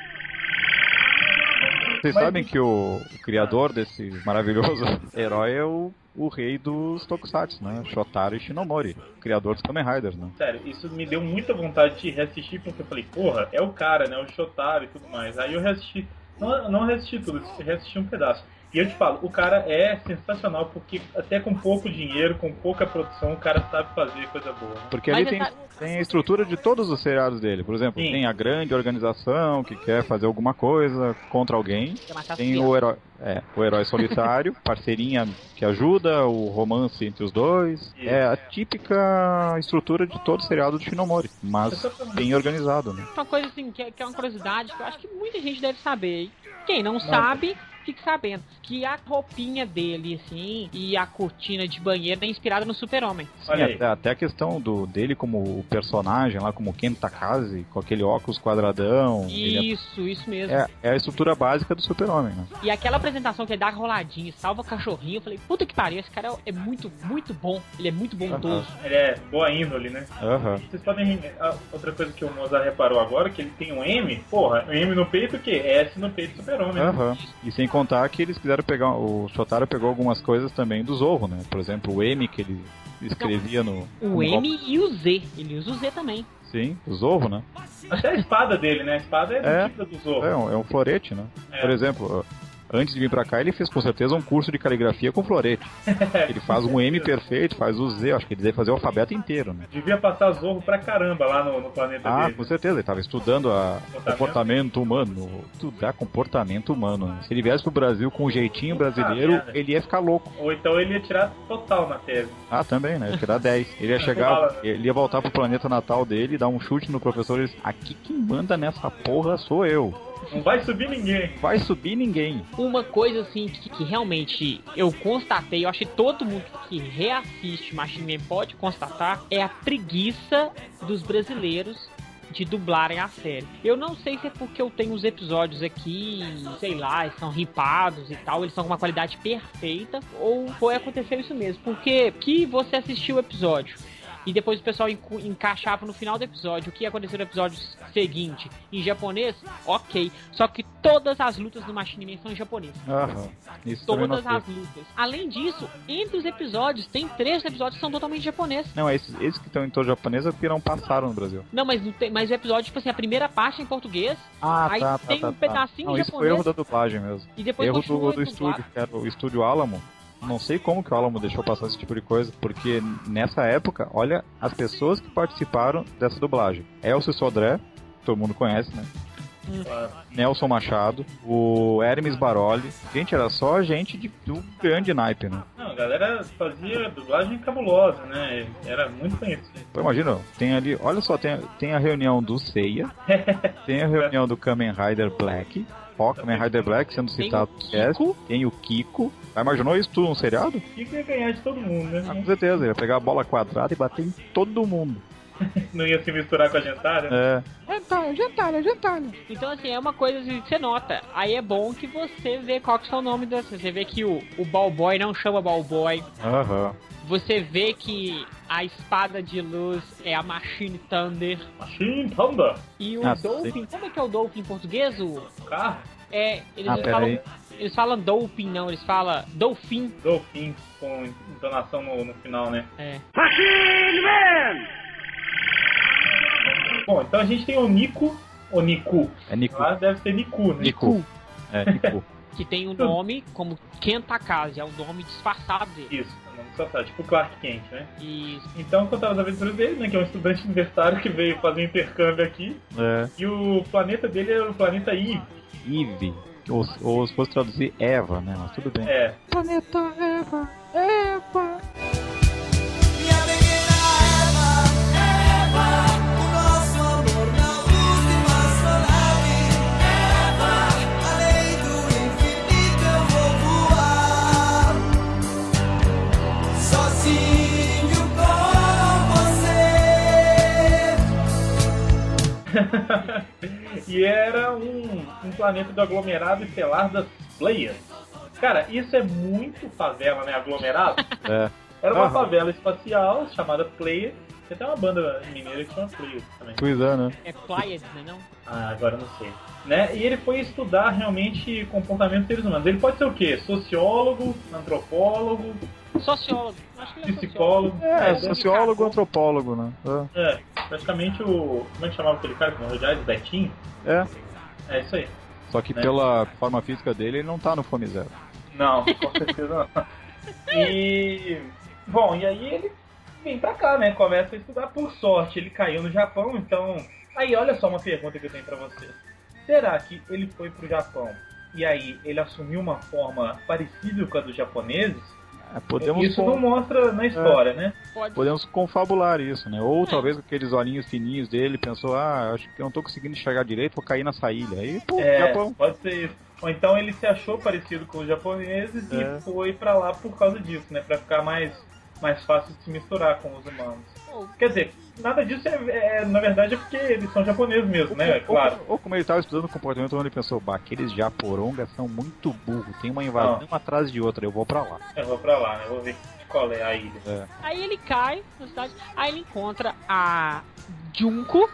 Vocês Mas- sabem que o, o criador desse maravilhoso herói é o, o rei dos Tokusatsu, né? Shotaro Shinomori, criador dos Kamen Riders, né? Sério, isso me deu muita vontade de reassistir, porque eu falei, porra, é o cara, né? O Shotaro e tudo mais. Aí eu reassisti, não, não reassisti tudo, reassisti um pedaço. E eu te falo, o cara é sensacional, porque até com pouco dinheiro, com pouca produção, o cara sabe fazer coisa boa. Né? Porque ali tem, essa- tem a estrutura de todos os seriados dele. Por exemplo, Sim. tem a grande organização que quer fazer alguma coisa contra alguém. Tem o herói, é, o herói solitário, parceirinha que ajuda, o romance entre os dois. Isso. É a típica estrutura de todo seriado do Shinomori, mas bem organizado, né? Uma coisa assim, que é, que é uma curiosidade que eu acho que muita gente deve saber. hein? Quem não sabe, fique sabendo. Que a roupinha dele, assim, e a cortina de banheiro é inspirada no super-homem. Até, até a questão do, dele como o personagem lá, como Ken Takase, com aquele óculos quadradão. ele Isso, isso mesmo. é, é a estrutura básica do super-homem, né? E aquela apresentação que ele dá roladinha, salva cachorrinho, eu falei, puta que pariu, esse cara é muito, muito bom. Ele é muito bondoso. Ele é boa índole, né? Aham. Vocês podem. ah, Outra coisa que o Mozart reparou agora, que ele tem um M, porra, um M no peito o quê? S no peito do super-homem. né? Aham. E sem contar que eles quiseram pegar. O Shotaro pegou algumas coisas também do Zorro, né? Por exemplo, o M que ele escrevia no. O M e o Z. Ele usa o Z também. Sim, o Zorro, né? Até a espada dele, né? A espada é do É. tipo do Zorro. É um, é um florete, né? É. Por exemplo, antes de vir pra cá, ele fez com certeza um curso de caligrafia com florete. Ele faz um M perfeito, faz o Z, acho que ele deve fazer o alfabeto inteiro, né? Devia passar Zorro pra caramba lá no, no planeta Ah, dele. com certeza, ele estava estudando a comportamento humano, estudar comportamento humano. né? Se ele viesse pro Brasil com um jeitinho brasileiro, merda. ele ia ficar louco. Ou então ele ia tirar total na tese. Ah, também, né? Ia tirar 10. Ele ia chegar, ele ia voltar pro planeta natal dele, dar um chute no professor e dizer, aqui quem manda nessa porra sou eu. Não vai subir ninguém. Vai subir ninguém. Uma coisa assim que, que realmente eu constatei, eu acho que todo mundo que reassiste Machine Man pode constatar, é a preguiça dos brasileiros de dublarem a série. Eu não sei se é porque eu tenho os episódios aqui, sei lá, são ripados e tal, eles são com uma qualidade perfeita, ou foi acontecer isso mesmo. Porque que você assistiu o episódio e depois o pessoal encaixava no final do episódio o que ia acontecer no episódio seguinte em japonês, ok. Só que todas as lutas do Machine Man são em japonês. Aham. Isso Todas as lutas. Além disso, entre os episódios, tem três episódios que são totalmente japonês. Não, esses, esses que estão em todo japonês é porque não passaram no Brasil. Não, mas, não tem, mas o episódio, tipo assim, a primeira parte é em português, Ah, Aí tá, tá, tem tá, um tá. pedacinho Não, em isso foi japonês. erro da dublagem mesmo. e depois erro do, do estúdio, que era o estúdio Alamo. Não sei como que o Alamo deixou passar esse tipo de coisa, porque nessa época, olha as pessoas que participaram dessa dublagem. Elcio Sodré, todo mundo conhece, né? Claro. Nelson Machado, o Hermes Baroli. Gente, era só gente de, do grande naipe, né? Não, a galera fazia dublagem cabulosa, né? Era muito conhecido. Imagina, tem ali, olha só, tem, tem a reunião do Seiya, tem a reunião do Kamen Rider Black, ó, Kamen Rider Black sendo Tem citado o no cast, Kiko. tem o Kiko. Já imaginou isso tudo num seriado? Que ia ganhar de todo mundo, Ah, né? com certeza, ia pegar a bola quadrada e bater em todo mundo. Não ia se misturar com a gentalha? É. Gentalha, gentalha, gentalha. Então, assim, é uma coisa que você nota. Aí é bom que você vê qual que é o nome das. Você vê que o, o Ballboy não chama Ballboy. Aham. Você vê que a espada de luz é a Machine Thunder. Machine Thunder. E o Ah, Dolphin, como é que é o Dolphin em português? O, Carro. é, eles Ah, falam. aí. Eles falam Dolphin, não, eles falam Dolphin. Dolphin com entonação no, no final, né? É. Bom, então a gente tem o Nico. O Niku. É Niku. Lá deve ser Niku, né? Niku. É, Niku. Que tem o nome como Kentakaze, é o nome disfarçado dele. Isso, é o nome só tipo Clark Kent, né? E Então contava as aventuras dele, né? Que é um estudante universitário que veio fazer um intercâmbio aqui. É. E o planeta dele era o planeta Eve. Eve. Ou, ou se fosse traduzir Eva, né? Mas tudo bem. É. Planeta Eva, Eva. e era um, um planeta do aglomerado estelar das Pleias. Cara, isso é muito favela, né? Aglomerado. É. Era uma Aham. favela espacial chamada Pleias. Tem até uma banda mineira que chama Pleias também. Pois é, né? É Pleiades, né não? Ah, agora eu não sei. Né? E ele foi estudar realmente comportamento dos seres humanos. Ele pode ser o quê? Sociólogo, antropólogo, Sociólogo. Acho que ele é psicólogo. É, deve- sociólogo, antropólogo, né? É, praticamente o. Como é que chamava aquele cara que morreu? Betinho? É. é. É isso aí. Só que Né? pela forma física dele, ele não tá no Fome Zero. Não, com certeza não. E. Bom, e aí ele vem pra cá, né? Começa a estudar por sorte. Ele caiu no Japão, então. Aí, olha só uma pergunta que eu tenho pra você. Será que ele foi pro Japão e aí ele assumiu uma forma parecida com a dos japoneses? É, podemos, Isso não mostra na história, né? Pode podemos confabular isso, né? Ou talvez com aqueles olhinhos fininhos dele, pensou, ah, acho que eu não tô conseguindo enxergar direito, vou cair nessa ilha. Aí, pô, É, Japão. pode ser isso. Ou então ele se achou parecido com os japoneses É. e foi pra lá por causa disso, né? Pra ficar mais, mais fácil de se misturar com os humanos. Quer dizer, nada disso é, é- na verdade é porque eles são japoneses mesmo, né? É Ou, claro. ou como ele tava estudando o comportamento ele pensou, bah, aqueles japorongas são muito burros, tem uma invasão uma atrás de outra, eu vou pra lá. Eu vou pra lá, né? Vou ver qual é a ilha. Aí ele cai na cidade, aí ele encontra a Junko.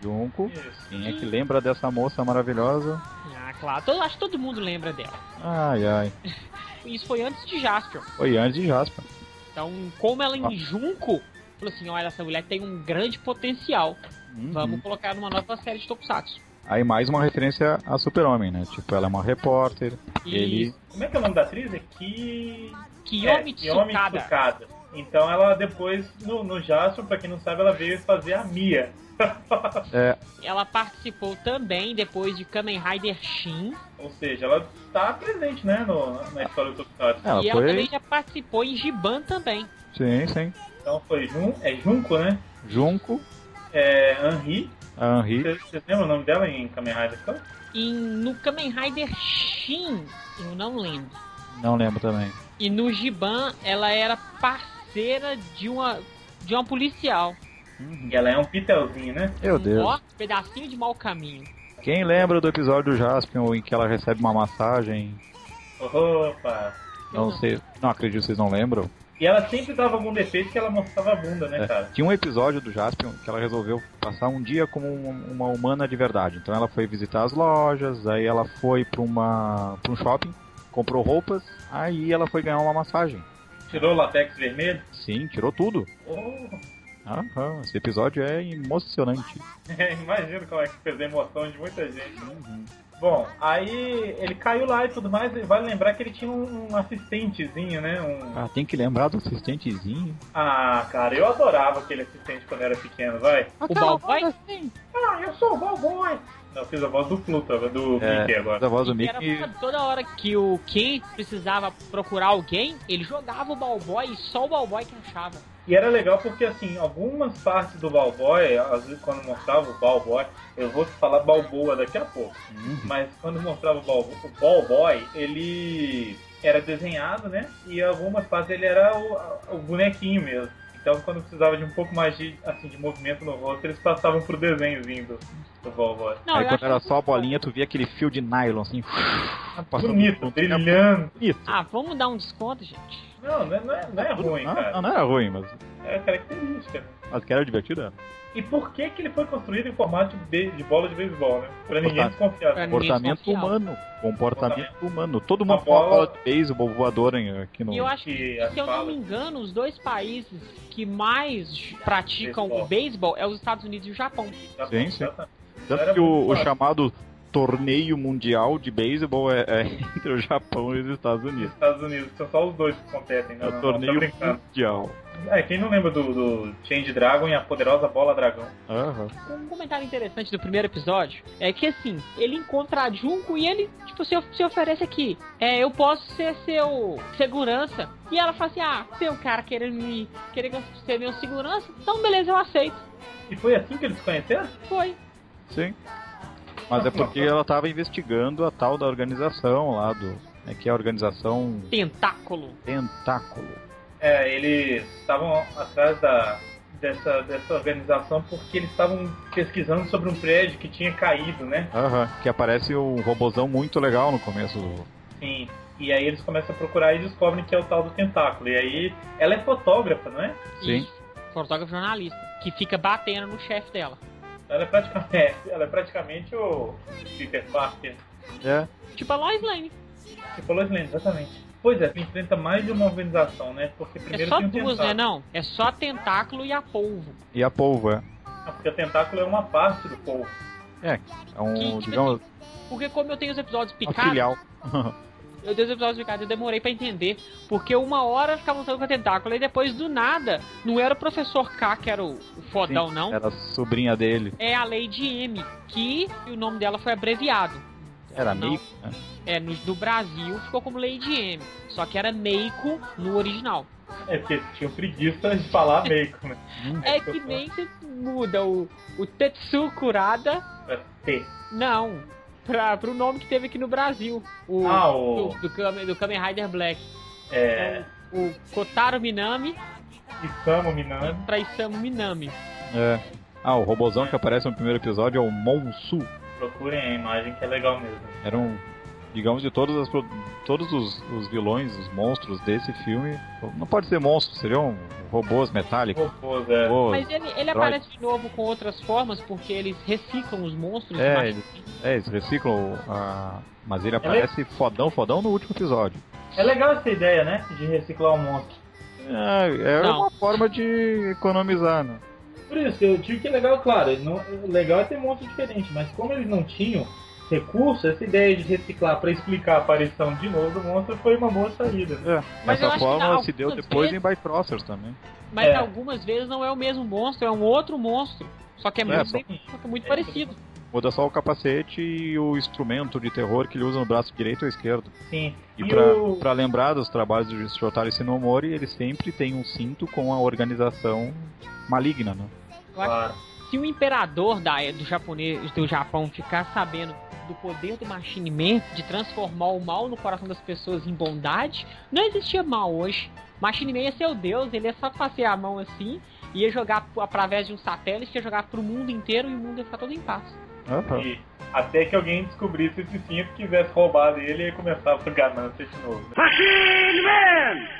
Junko, Isso. quem é que lembra dessa moça maravilhosa? Ah, claro, todo, acho que todo mundo lembra dela. Ai, ai. Isso foi antes de Jaspion. Foi antes de Jasper. Então, como ela Ah. em Junko, falou assim: olha, essa mulher tem um grande potencial. Uhum. Vamos colocar numa nova série de Tokusatsu. Aí mais uma referência a Super-Homem, né? Tipo, ela é uma repórter, ele... Como é que é o nome da atriz? É Ki... Kiyomi é, Kiyomi Tsukada. Tsukada. Então ela depois, no, no Jasper, pra quem não sabe, ela veio fazer a Mia. É, Ela participou também depois de Kamen Rider Shin. Ou seja, ela tá presente, né, no, na história do Tokusatsu. ela e ela foi... também já participou em Giban também. Sim, sim. Então foi Jun, é Junko, né? Junko, É Henri. a Henri, Vocês vocês lembram o nome dela em Kamen Rider? Então? E no Kamen Rider Shin, eu não lembro. não lembro também. E no Giban, ela era parceira de uma de uma policial. E ela é um pitelzinho, né? Meu Deus. Ó, pedacinho de mau caminho. Quem lembra do episódio do Jaspion em que ela recebe uma massagem? Opa! Não sei, não acredito que vocês não lembram. E ela sempre dava algum defeito que ela mostrava a bunda, né, É, cara? tinha um episódio do Jaspion que ela resolveu passar um dia como um- uma humana de verdade. Então ela foi visitar as lojas, aí ela foi para uma pra um shopping, comprou roupas, aí ela foi ganhar uma massagem. Tirou o latex vermelho? Sim, tirou tudo. Oh, Aham, esse episódio é emocionante. imagino como é que fez a emoção de muita gente. Bom, aí ele caiu lá e tudo mais, e vale lembrar que ele tinha um, um assistentezinho, né? Um... Ah, tem que lembrar do assistentezinho. Ah, cara, eu adorava aquele assistente quando era pequeno, vai. O Balboy Ah, eu sou o Ballboy! Não, eu fiz a voz do Pluto, do É, Mickey agora. da voz do Era Mickey. pra toda hora que o Ken precisava procurar alguém, ele jogava o Balboy e só o Balboy que achava. E era legal porque, assim, algumas partes do Balboy, às vezes quando mostrava o Balboy, eu vou falar Balboa daqui a pouco, Uhum. mas quando mostrava o, Bal, o Balboy, ele era desenhado, né? E algumas partes ele era o, o bonequinho mesmo. Então, quando precisava de um pouco mais de, assim, de movimento no rosto, eles passavam pro desenhozinho do, do vovó. Não, Aí quando era que- só a bolinha, tu via aquele fio de nylon assim. Bonito, por- brilhando. Bonito. Ah, vamos dar um desconto, gente. Não, não é, não é, é ruim, não, cara. não, não era ruim, mas, É característica. mas que era divertido. Era. E por que que ele foi construído em formato de, de bola de beisebol, né? Pra ninguém desconfiar. Pra ninguém Comportamento desconfiar. humano. Comportamento humano. Todo Uma mundo com uma bola- bola de beisebol voadora aqui no. E eu acho que, Que se eu não me engano, os dois países que mais praticam Beisebol. o beisebol é os Estados Unidos e o Japão. Sim, sim. Tanto que o, o chamado torneio mundial de beisebol é, é entre o Japão e os Estados Unidos. Estados Unidos, são só os dois que competem, né? É Não, o não, torneio tô brincando. mundial. É, quem não lembra do, do Change Dragon e a poderosa bola dragão? Aham. Um comentário interessante do primeiro episódio é que assim, ele encontra a Junko e ele, tipo, se, se oferece aqui. É, eu posso ser seu segurança. E ela fala assim: ah, seu cara querendo me. querer ser meu segurança? Então beleza, eu aceito. E foi assim que eles se conheceram? Foi. Sim. Mas é porque ela estava investigando a tal da organização lá do. É que é a organização Tentáculo. Tentáculo. É, eles estavam atrás da, dessa, dessa organização porque eles estavam pesquisando sobre um prédio que tinha caído, né? Aham. Que aparece um robozão muito legal no começo do. Sim. E aí eles começam a procurar e descobrem que é o tal do tentáculo. E aí ela é fotógrafa, não é? Sim. Isso. Fotógrafo jornalista. Que fica batendo no chefe dela. Ela é praticamente, ela é praticamente o Peter Parker. É. Tipo a Lois Lane. Você falou isso, Lênin, exatamente. Pois é, enfrenta mais de uma organização, né? Porque É primeiro só tem duas, né? Não. É só tentáculo e a polvo. E a polvo, é. Ah, Porque o tentáculo é uma parte do povo. É um, Que, tipo digamos, Porque como eu tenho os episódios picados, filial. eu tenho os episódios eu demorei pra entender. Porque uma hora eu ficava lutando com a tentáculo e depois do nada, não era o professor K que era o, o fodão, Sim, não. Era a sobrinha dele. É a Lady M, que o nome dela foi abreviado. Era Não. meio. né? É, no, do Brasil ficou como Lady M. Só que era Meiko no original. É porque tinha preguiça de falar Meiko, né? É que nem se muda o, o Tetsu Kurada, É T. não, pra, pro nome que teve aqui no Brasil. O, Ah, o- do, do, Kamen- do Kamen Rider Black. É. O Kotaro Minami Isamu Minami. pra Isamu Minami. É. Ah, o robozão que aparece no primeiro episódio é o Monsu. Procurem a imagem que é legal mesmo. Era um. Digamos, de todas as, pro- todos os, os vilões, os monstros desse filme. Não pode ser monstro, seriam robôs metálicos. Robôs, é. Robôs. Mas ele, ele aparece de novo com outras formas porque eles reciclam os monstros. É, eles, é, eles reciclam a. Mas ele aparece fodão, fodão no último episódio. É legal essa ideia, né? De reciclar um monstro. É, é Não. uma forma de economizar, né? Por isso, eu digo que é legal, claro. Não, o legal é ter monstro diferente, mas como eles não tinham recurso, essa ideia de reciclar para explicar a aparição de novo do monstro foi uma boa saída. né? É. Mas acho que forma se deu algumas depois vezes- em Bifrosters também. Mas É. algumas vezes não é o mesmo monstro, é um outro monstro. Só que é, muito, só- bem- só que é muito É, parecido. Muda só o capacete e o instrumento de terror que ele usa no braço direito ou esquerdo. Sim. E, E pra, o- pra lembrar dos trabalhos de Shotaro Shinomori, ele sempre tem um cinto com a organização maligna, né? Eu acho Claro. que se o imperador da, do japonês do Japão ficar sabendo do poder do Machine Man de transformar o mal no coração das pessoas em bondade, não existia mal hoje. Machine Man ia ser o deus, ele ia só passear a mão assim, ia jogar através de um satélite, ia jogar pro mundo inteiro e o mundo ia ficar todo em paz. Aham. E até que alguém descobrisse esse cinto, quisesse roubar dele e ia começar por ganância de novo. né?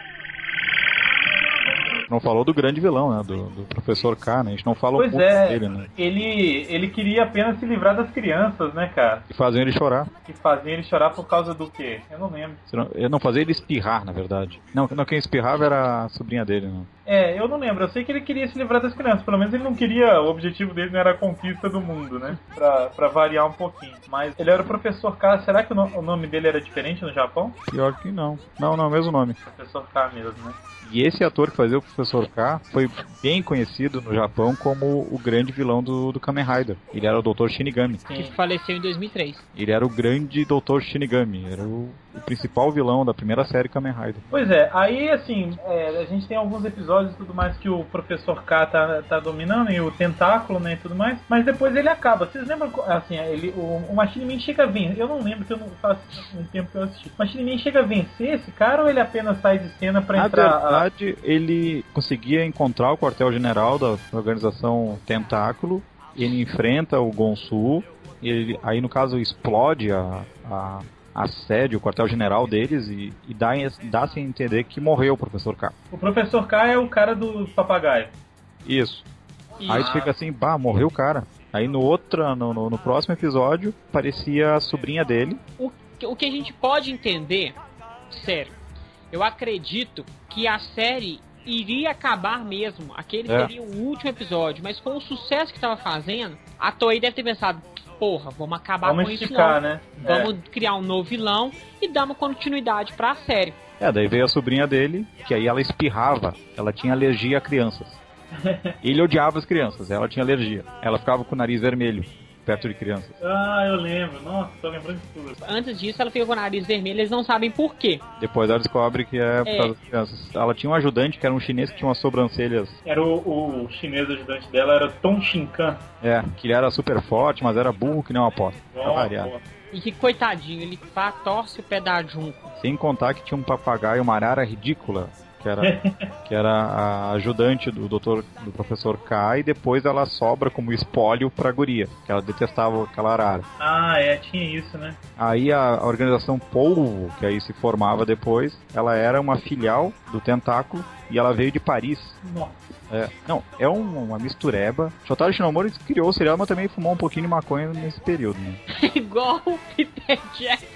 Não falou do grande vilão, né? Do, do professor K, né? A gente não fala Pois muito é. dele, né? Ele, ele queria apenas se livrar das crianças, né, cara? E fazem ele chorar. Que faziam ele chorar por causa do quê? Eu não lembro. Se não- Eu não fazia ele espirrar, na verdade. Não, não, quem espirrava era a sobrinha dele, né? É, eu não lembro. Eu sei que ele queria se livrar das crianças. Pelo menos ele não queria. O objetivo dele não era a conquista do mundo, né? Pra, pra variar um pouquinho. Mas ele era o professor K. Será que o, no- o nome dele era diferente no Japão? Pior que não. Não, não, o mesmo nome. Professor K mesmo, né? E esse ator que fazia o Professor K foi bem conhecido no Japão como o grande vilão do, do Kamen Rider. Ele era o Dr. Shinigami. Que faleceu em 2003. Ele era o grande Dr. Shinigami. Era o, o principal vilão da primeira série Kamen Rider. Pois é, aí assim, é, a gente tem alguns episódios episódios e tudo mais que o professor K tá, tá dominando e o tentáculo, né, e tudo mais. Mas depois ele acaba. Vocês lembram, assim, ele, o, o Machine Man chega a vencer. Eu não lembro, que eu não faço um tempo que eu assisti. O Machine Man chega a vencer esse cara ou ele apenas sai de cena pra Na entrar... a- verdade, ele conseguia encontrar o quartel-general da organização Tentáculo, ele enfrenta o Gonsu, e ele, aí no caso explode a, a, a sede, o quartel-general deles, e, e dá, dá-se a entender que morreu o professor K. O professor K é o cara do papagaio. Isso. E- Aí fica assim, bah, morreu o cara. Aí no outro, no, no, no próximo episódio, parecia a sobrinha dele. o, o que a gente pode entender, sério, eu acredito que a série iria acabar mesmo. Aquele É. seria o último episódio, mas com o sucesso que tava fazendo, a Toei deve ter pensado, porra, vamos acabar Vamos com isso esticar, não. né? Vamos criar um novo vilão e dar uma continuidade pra série. É, daí veio a sobrinha dele, que aí ela espirrava. Ela tinha alergia a crianças. Ele odiava as crianças, ela tinha alergia. Ela ficava com o nariz vermelho, perto de crianças. Ah, eu lembro. Nossa, tô lembrando de tudo. Antes disso, ela fica com o nariz vermelho, eles não sabem por quê. Depois ela descobre que é por É. causa das crianças. Ela tinha um ajudante que era um chinês que tinha umas sobrancelhas. Era o, o chinês ajudante dela, era Tom Shinkan. É, que ele era super forte, mas era burro que nem uma variar. bom. E que coitadinho, ele pá, torce o pé da junco. Sem contar que tinha um papagaio, uma arara ridícula, que era, que era a ajudante do doutor, do professor K, e depois ela sobra como espólio pra guria, que ela detestava aquela arara. Ah, é, tinha isso, né? Aí a, a organização Polvo, que aí se formava depois, ela era uma filial do Tentáculo e ela veio de Paris. Nossa. É, não, é um- uma mistureba. Shotaro Shinomori criou o serial, mas também fumou um pouquinho de maconha nesse período, né? Igual o Peter Jackson.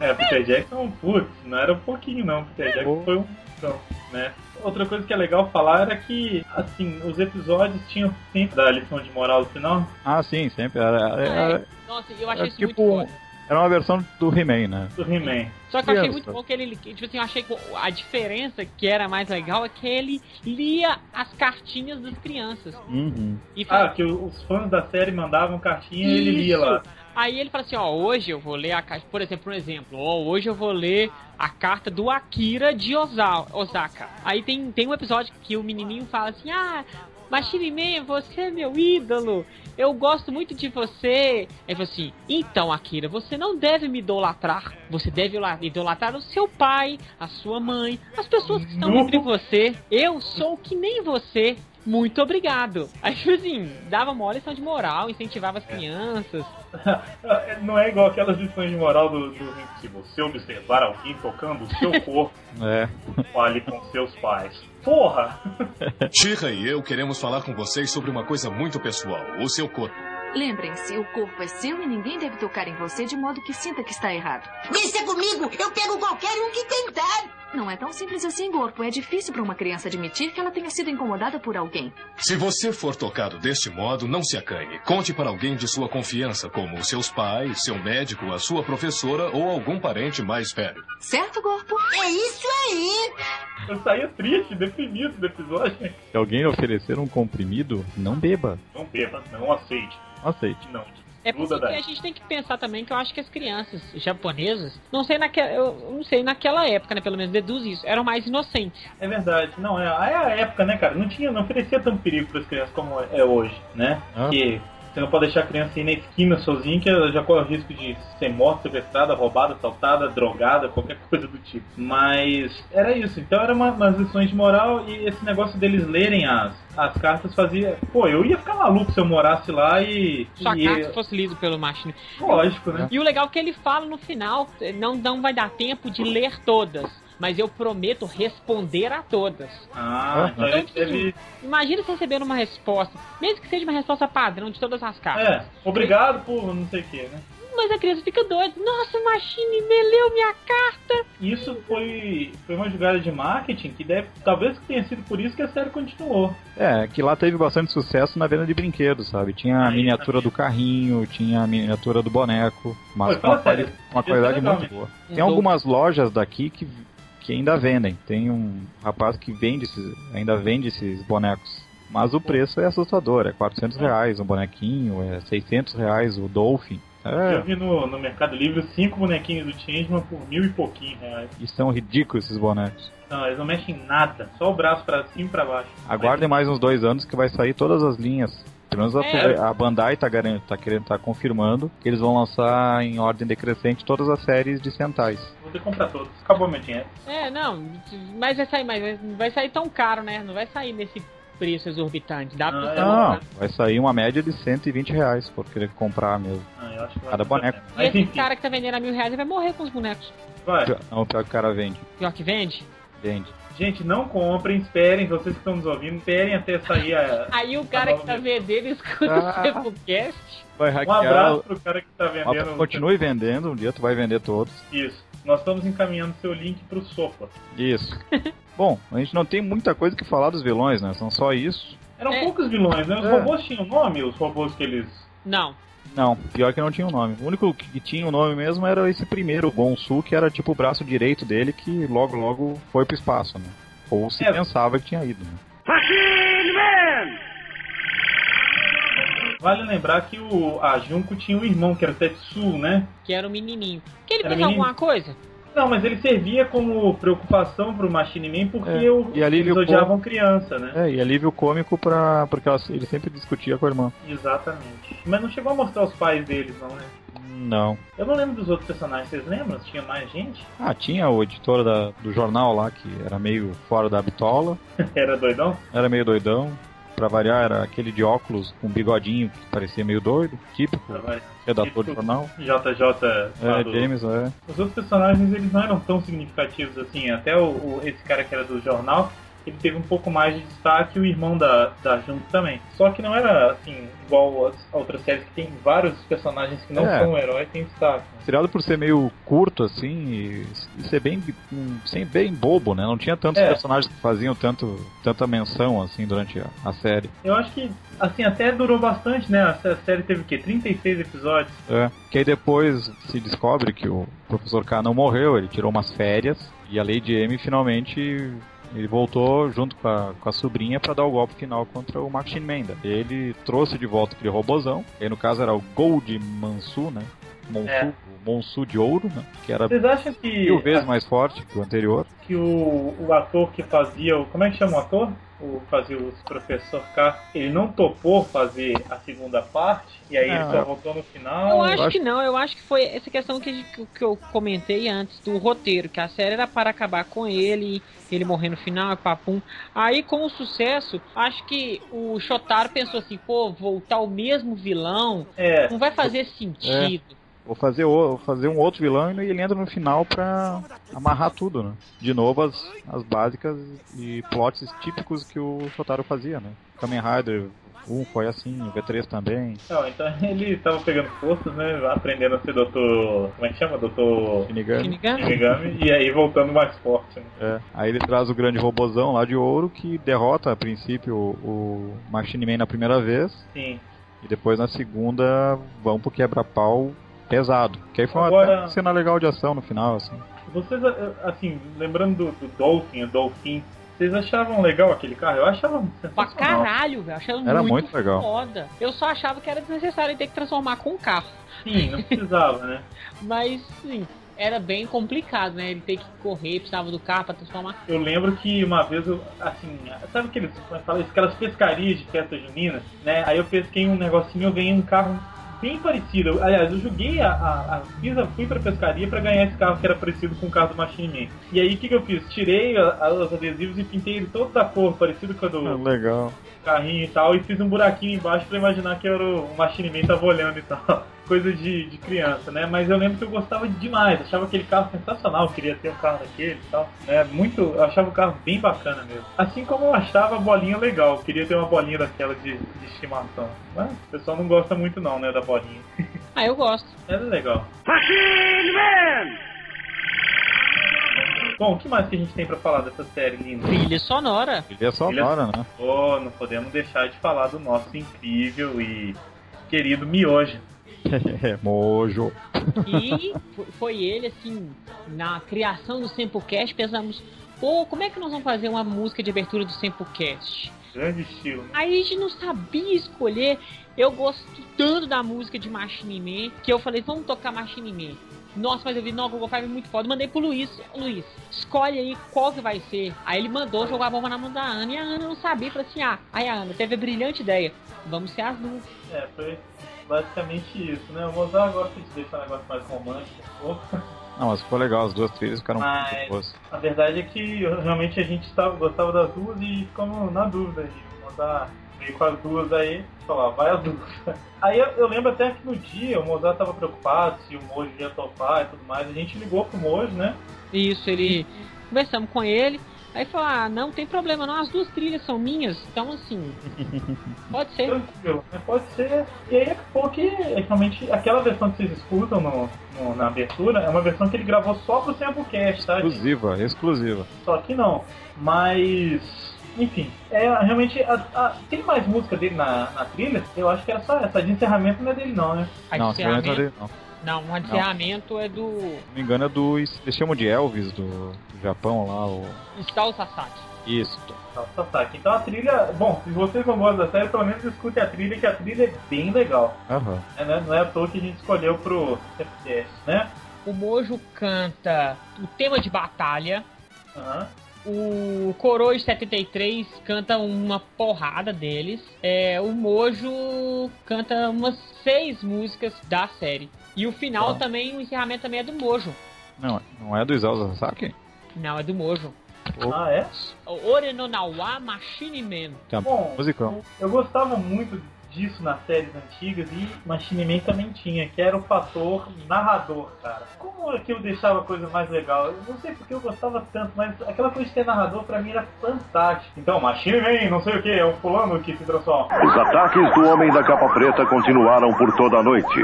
É, Peter Jackson, putz, não era um pouquinho não. Peter Jackson Pô. foi um então, né? Outra coisa que é legal falar era que, assim, os episódios tinham sempre da lição de moral no final. Ah, sim, sempre. Era, era, Nossa, eu achei É isso tipo- muito foda. era uma versão do He-Man, né? Do He-Man. Só que eu achei muito bom que ele, que, tipo assim, eu achei que a diferença que era mais legal é que ele lia as cartinhas das crianças. Uhum. E Ah, fala, que os fãs da série mandavam cartinha e ele lia lá. Aí ele fala assim, ó, hoje eu vou ler a carta, por exemplo, um exemplo, ó, hoje eu vou ler a carta do Akira de Osaka. Aí tem, tem um episódio que o menininho fala assim, ah, Machine Man, você é meu ídolo, eu gosto muito de você. Aí fala assim, então Akira, você não deve me idolatrar, você deve idolatrar o seu pai, a sua mãe, as pessoas que estão Não. entre você. Eu sou que nem você. Muito obrigado. Aí, tipo assim, dava uma lição de moral, incentivava as crianças. Não é igual aquelas lições de moral do, do se você observar alguém tocando o seu corpo, É. fale com seus pais. Porra! Shira e eu queremos falar com vocês sobre uma coisa muito pessoal, o seu corpo. Lembrem-se, o corpo é seu e ninguém deve tocar em você de modo que sinta que está errado. Deixa comigo, eu pego qualquer um que tentar. Não é tão simples assim, corpo. É difícil para uma criança admitir que ela tenha sido incomodada por alguém. Se você for tocado deste modo, não se acanhe. Conte para alguém de sua confiança, como seus pais, seu médico, a sua professora ou algum parente mais velho. Certo, corpo? É isso aí. Eu saía triste, deprimido do episódio. Se alguém oferecer um comprimido, não beba. Não beba, não aceite. Aceite. Não. É porque a gente tem que pensar também que eu acho que as crianças japonesas, não sei naquela, eu não sei naquela época, né, pelo menos deduz isso, eram mais inocentes. É verdade. Não, é, é a época, né, cara? Não tinha, não oferecia tanto perigo para as crianças como é hoje, né? Ah. Que você não pode deixar a criança ir na esquina sozinha, que ela já corre o risco de ser morta, sequestrada, roubada, assaltada, drogada, qualquer coisa do tipo. Mas era isso. Então era uma, umas lições de moral e esse negócio deles lerem as, as cartas fazia. Pô, eu ia ficar maluco se eu morasse lá e. Se a e carta fosse lido pelo Machine. Lógico, né? E o legal é que ele fala no final, não, não vai dar tempo de ler todas. Mas eu prometo responder a todas. Ah, então ele teve. Imagina você recebendo uma resposta, mesmo que seja uma resposta padrão de todas as cartas. É, obrigado por não sei o que, né? Mas a criança fica doida. Nossa, o Machine me leu minha carta. Isso foi, foi uma jogada de marketing que deve. Talvez tenha sido por isso que a série continuou. É, que lá teve bastante sucesso na venda de brinquedos, sabe? Tinha a Aí, miniatura também. do carrinho, tinha a miniatura do boneco, mas fala uma, sério, uma qualidade é muito mesmo. boa. Tem algumas lojas daqui que, que ainda vendem. Tem um rapaz que vende esses, ainda vende esses bonecos. Mas o preço é assustador, é 400 reais um bonequinho, é 600 reais o Dolphin. É. Eu vi no, no Mercado Livre cinco bonequinhos do Changeman por mil e pouquinho reais. E são ridículos esses bonecos. Não, eles não mexem em nada, só o braço pra cima e pra baixo. Aguardem mais uns dois anos que vai sair todas as linhas. Pelo menos a, É. a Bandai tá, tá querendo tá confirmando que eles vão lançar em ordem decrescente todas as séries de Sentais. Que comprar todos. Acabou meu dinheiro. É, não, mas vai sair, mas vai sair tão caro, né? Não vai sair nesse preço exorbitante. Dá pra Ah, é. Não, vai sair uma média de 120 reais por querer comprar mesmo. Ah, eu acho que vai Cada boneco. E esse enfim, cara que tá vendendo a mil reais ele vai morrer com os bonecos. vai. Não, pior que o cara vende. Pior que vende. Vende. Gente, não comprem, esperem, vocês que estão nos ouvindo, esperem até sair a. Aí o cara que tá vendendo escuta Ah. o Sempocast. Vai Um hackear. abraço pro cara que tá vendendo. Continue vendendo, um dia tu vai vender todos. Isso. Nós estamos encaminhando seu link pro Sofa. Isso. Bom, a gente não tem muita coisa que falar dos vilões, né? São só isso. Eram É. poucos vilões, né? Os É. robôs tinham nome, os robôs que eles. Não. Não, pior que não tinha um nome. O único que tinha um nome mesmo era esse primeiro, o Gonsu, que era tipo o braço direito dele, que logo logo foi pro espaço, né? Ou se É. pensava que tinha ido, né? Vale lembrar que o, a Junko tinha um irmão, que era o Tetsu, né? Que era o menininho. Que ele Era fez alguma coisa? Não, mas ele servia como preocupação pro Machine Man porque É, o, e eles odiavam criança, né? É, e alívio cômico pra. porque ela- ele sempre discutia com a irmã. Exatamente. Mas não chegou a mostrar os pais deles, não, né? Não. Eu não lembro dos outros personagens, vocês lembram? Tinha mais gente? Ah, tinha o editor da- do jornal lá, que era meio fora da bitola, Era doidão? era meio doidão. Pra variar, era aquele de óculos com bigodinho que parecia meio doido, típico redator de jornal. JJ. É, do- James, é. Os outros personagens eles não eram tão significativos assim. Até o, o- esse cara que era do jornal, ele teve um pouco mais de destaque, o irmão da, da Junto também. Só que não era assim, igual as outras séries que tem vários personagens que não É. são heróis tem destaque. Seriado por ser meio curto, assim, e, ser bem, um, sem, bem bobo, né? Não tinha tantos É. personagens que faziam tanto, tanta menção, assim, durante a, a série. Eu acho que, assim, até durou bastante, né? A a série teve o quê? 36 episódios. É. Que aí depois se descobre que o professor K não morreu, ele tirou umas férias, e a Lady M finalmente ele voltou junto com a, com a sobrinha pra dar o golpe final contra o Machine Man. Ele trouxe de volta aquele robozão, aí no caso era o Gold Mansu, né? Monsu, É. o Monsu de ouro, né? Que era Vocês acham que, mil vezes mais forte que o anterior. que o, o ator que fazia o. Como é que chama o ator? O fazia o professor K, ele não topou fazer a segunda parte, e aí ele Ah. só voltou no final. Eu acho que não, eu acho que foi essa questão que, que- eu comentei antes do roteiro, que a série era para acabar com ele, ele morrer no final, papum. Aí com o sucesso, acho que o Shotaro pensou assim, pô, voltar o mesmo vilão, É. não vai fazer sentido. Vou fazer, o- vou fazer um outro vilão e ele entra no final pra amarrar tudo, né? De novo as, as básicas e plots típicos que o Shotaro fazia, né? Kamen Rider 1 foi assim, o V3 também. Não, então ele tava pegando forças, né? Aprendendo a ser doutor. Como é que chama? Doutor. Shinigami. Shinigami? Shinigami, e aí voltando mais forte, né? É. Aí ele traz o grande robozão lá de ouro que derrota a princípio o, o Machine Man na primeira vez Sim. e depois na segunda vão pro quebra-pau pesado. Que aí foi uma Agora- até cena legal de ação no final, assim. Vocês, assim, lembrando do, do Dolphin, o Dolphin, vocês achavam legal aquele carro? Eu achava Pra sensacional. caralho, velho. Achava Era muito, muito legal. foda. Eu só achava que era desnecessário ter que transformar com um carro. Sim, não precisava, né? Mas, sim, era bem complicado, né? Ele ter que correr, precisava do carro pra transformar. Eu lembro que uma vez eu, assim, sabe aqueles, é aquelas pescarias de festa junina, né? Aí eu pesquei um negocinho, eu ganhei um carro bem parecido. Eu- Aliás, eu joguei a, a, a fui pra pescaria pra ganhar esse carro que era parecido com o carro do Machine Man. E aí o que, que eu fiz? Tirei a- os adesivos e pintei ele todo da cor, parecido com a do Ah, legal. carrinho e tal, e fiz um buraquinho embaixo pra imaginar que era o, o Machine Man tava olhando e tal. Coisa de, de criança, né? Mas eu lembro que eu gostava demais, achava aquele carro sensacional, queria ter um carro daquele e tal. Né? Muito, eu achava o carro bem bacana mesmo. Assim como eu achava a bolinha legal, eu queria ter uma bolinha daquela de, de estimação. Mas o pessoal não gosta muito não, né, da bolinha. Ah, eu gosto. Era legal. Bom, o que mais que a gente tem pra falar dessa série linda? Trilha sonora. É sonora, né? Oh, não podemos deixar de falar do nosso incrível e querido Miojo. Mojo. E fo- foi ele, assim, na criação do Samplecast, pensamos, pô, como é que nós vamos fazer uma música de abertura do Samplecast? Grande estilo. Aí a gente não sabia escolher. Eu gosto tanto da música de Machine Man que eu falei, vamos tocar Machine Man. Nossa, mas eu vi, não, Google Five é muito foda. Mandei pro Luiz, Luiz, escolhe aí qual que vai ser. Aí ele mandou jogar a bomba na mão da Ana e a Ana não sabia. Falei assim, ah, aí a Ana teve a brilhante ideia. Vamos ser as duas. É, foi basicamente isso, né? O Mozart gosta de deixar um negócio mais romântico, um pouco. Não, mas ficou legal, as duas trilhas ficaram Mas- muito boas. A verdade é que realmente a gente tava, gostava das duas e ficamos na dúvida de mandar meio com as duas aí, falar, vai as duas. Aí eu, eu lembro até que no dia o Mozart tava preocupado se o Mojo ia topar e tudo mais, a gente ligou pro Mojo, né? Isso, ele. Conversamos com ele. Aí falou, ah, não tem problema não, as duas trilhas são minhas, então assim. Pode ser. Tranquilo, né? Pode ser. E aí acabou que realmente aquela versão que vocês escutam no, no- na abertura é uma versão que ele gravou só pro Samplecast, tá? gente? Exclusiva, exclusiva. Só que não. Mas. Enfim, é realmente. A, a- tem mais música dele na, na trilha? Eu acho que era só essa. De encerramento não é dele, não, né? A não, de encerramento- encerramento ali, não. Não, o encerramento é do Se não me engano é do. Eles chamam de Elvis do Japão lá. O... Isao Sasaki. Isso. Tá, Sasaki. Então a trilha. Bom, se vocês não gostam da série, pelo menos escutem a trilha, que a trilha é bem legal. Aham. É, né? Não é à toa que a gente escolheu pro FPS, né? O Mojo canta o tema de batalha. Aham. O Coroa de 73 canta uma porrada deles. É, o Mojo canta umas seis músicas da série. E o final Tá. também, o encerramento também é do Mojo. Não, não é do Isao Sasaki? Não, é do Mojo. Ah, é? O Ore no Nawa Machine Man. Uma Bom, musicão. Eu gostava muito disso nas séries antigas e Machine Man também tinha, que era o fator narrador, cara. Como aquilo deixava a coisa mais legal? Eu não sei porque eu gostava tanto, mas aquela coisa de ter narrador pra mim era fantástico. Então, Machine Man, não sei o que, é o fulano que se transforma. Os ataques do Homem da Capa Preta continuaram por toda a noite.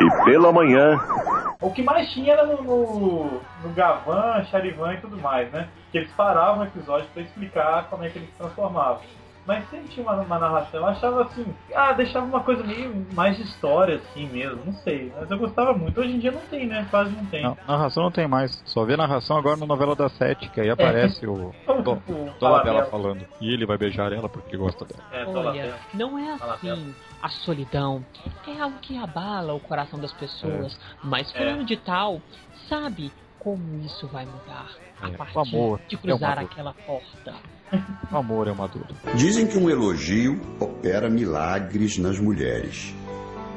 E pela manhã, O que mais tinha era no, no, no Gavan, Charivan e tudo mais, né? Que eles paravam o episódio pra explicar como é que eles se transformavam. Mas sempre tinha uma, uma narração, eu achava assim, ah, deixava uma coisa meio mais de história assim mesmo, não sei. Mas eu gostava muito. Hoje em dia não tem, né? Quase não tem. Não, narração não tem mais. Só vê narração agora na novela da Sete, que aí aparece o Como Do, tipo, Dolabella falando. E ele vai beijar ela porque ele gosta dela. É, Olha, não é assim. A solidão é algo que abala o coração das pessoas. Mas É. fulano de tal sabe como isso vai mudar a É, partir o amor de é cruzar dor. aquela porta. O amor é uma dúvida. Dizem que um elogio opera milagres nas mulheres.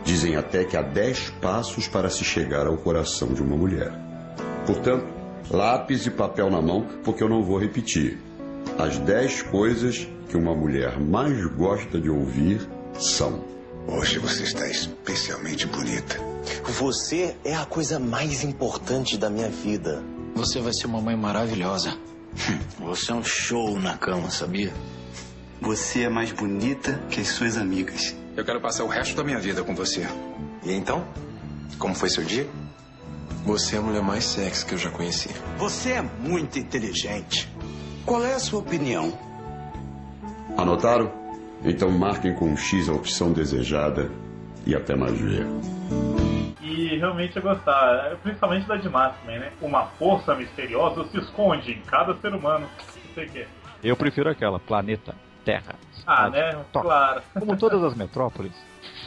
Dizem até que há dez passos para se chegar ao coração de uma mulher. Portanto, lápis e papel na mão, porque eu não vou repetir. As dez coisas que uma mulher mais gosta de ouvir são: Hoje você está especialmente bonita. Você é a coisa mais importante da minha vida. Você vai ser uma mãe maravilhosa. Você é um show na cama, sabia? Você é mais bonita que as suas amigas. Eu quero passar o resto da minha vida com você. E então? Como foi seu dia? Você é a mulher mais sexy que eu já conheci. Você é muito inteligente. Qual é a sua opinião? Anotaram? Então marquem com um X a opção desejada e até mais ver. E realmente eu gostava, principalmente da de também, né? Uma força misteriosa se esconde em cada ser humano. Não sei o quê. Eu prefiro aquela, planeta Terra. Ah, Cidade, né? Tóquio. Claro. Como todas as metrópoles,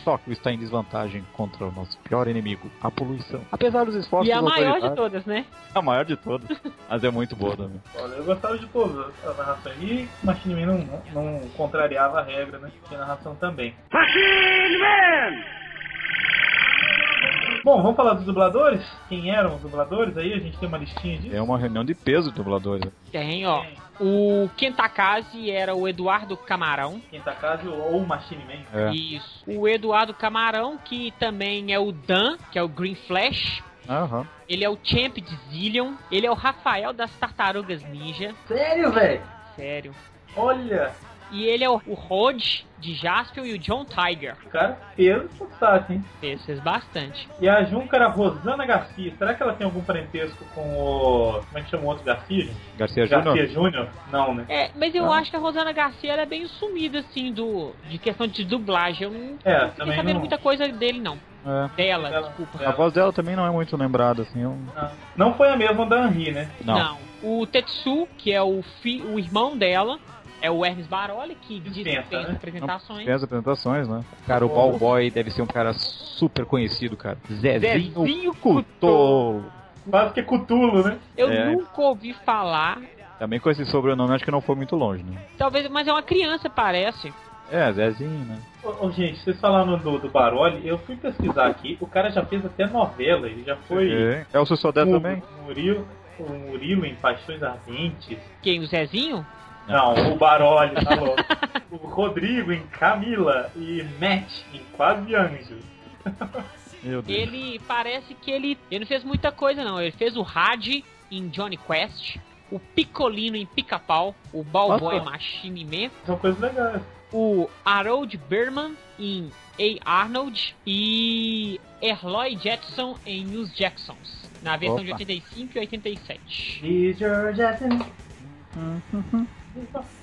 Tóquio está em desvantagem contra o nosso pior inimigo, a poluição. Apesar dos esforços E a maior de todas, né? A maior de todas. Mas é muito boa também. Olha, eu gostava de todas as narrações. E Machine Man não, não contrariava a regra, né? Tinha narração também. Machine Man! Bom, vamos falar dos dubladores? Quem eram os dubladores aí? A gente tem uma listinha disso. É uma reunião de peso de dubladores. Tem, ó. O Kentakazi era o Eduardo Camarão. Kentakazi ou o Machine Man. É. Isso. O Eduardo Camarão, que também é o Dan, que é o Green Flash. Aham. Ele é o Champ de Zillion. Ele é o Rafael das Tartarugas Ninja. Sério, velho? Sério. Olha! E ele é o, o Rod de Jaspion e o John Tiger. O cara fez sucesso, hein? Fez, fez bastante. E a Junca era Rosana Garcia. Será que ela tem algum parentesco com o. Como é que chama o outro Garcia? Garcia Garcia Júnior? Júnior? Não, né? É, mas eu Ah. acho que a Rosana Garcia ela é bem sumida, assim, do de questão de dublagem. Eu não É, não fiquei sabendo não- muita coisa dele, não. É. Dela, Dela. desculpa. A voz dela também não é muito lembrada, assim. Eu... Não. Não foi a mesma da Henri, né? Não. O Tetsu, que é o, fi, o irmão dela, É o Hermes Baroli que Dispensa, dispensa né? apresentações. Tem as apresentações, né? Cara, o Ball Boy deve ser um cara super conhecido, cara. Zezinho, Zezinho Cutô. Quase que é Cutulo, né? Eu É. nunca ouvi falar. Também com esse sobrenome, acho que não foi muito longe, né? Talvez, mas é uma criança, parece. É, Zezinho, né? Ô, ô, gente, vocês falaram do, do Baroli, eu fui pesquisar aqui, o cara já fez até novela, ele já foi. É, é o Sodé o, também. Murilo, o Murilo em Paixões Ardentes. Quem? O Zezinho? Não, o Baroli, tá louco. o Rodrigo em Camila e Matt em Quase Anjo. Meu Deus. Ele parece que ele. Ele não fez muita coisa, não. Ele fez o Had em Johnny Quest, o Picolino em Pica-Pau, o Ballboy Nossa. Machine Man, São coisas legais. o Harold Berman em A. Arnold e Eloy Jetson em Os Jacksons, na versão de Opa. 85 e 87. Major Jackson.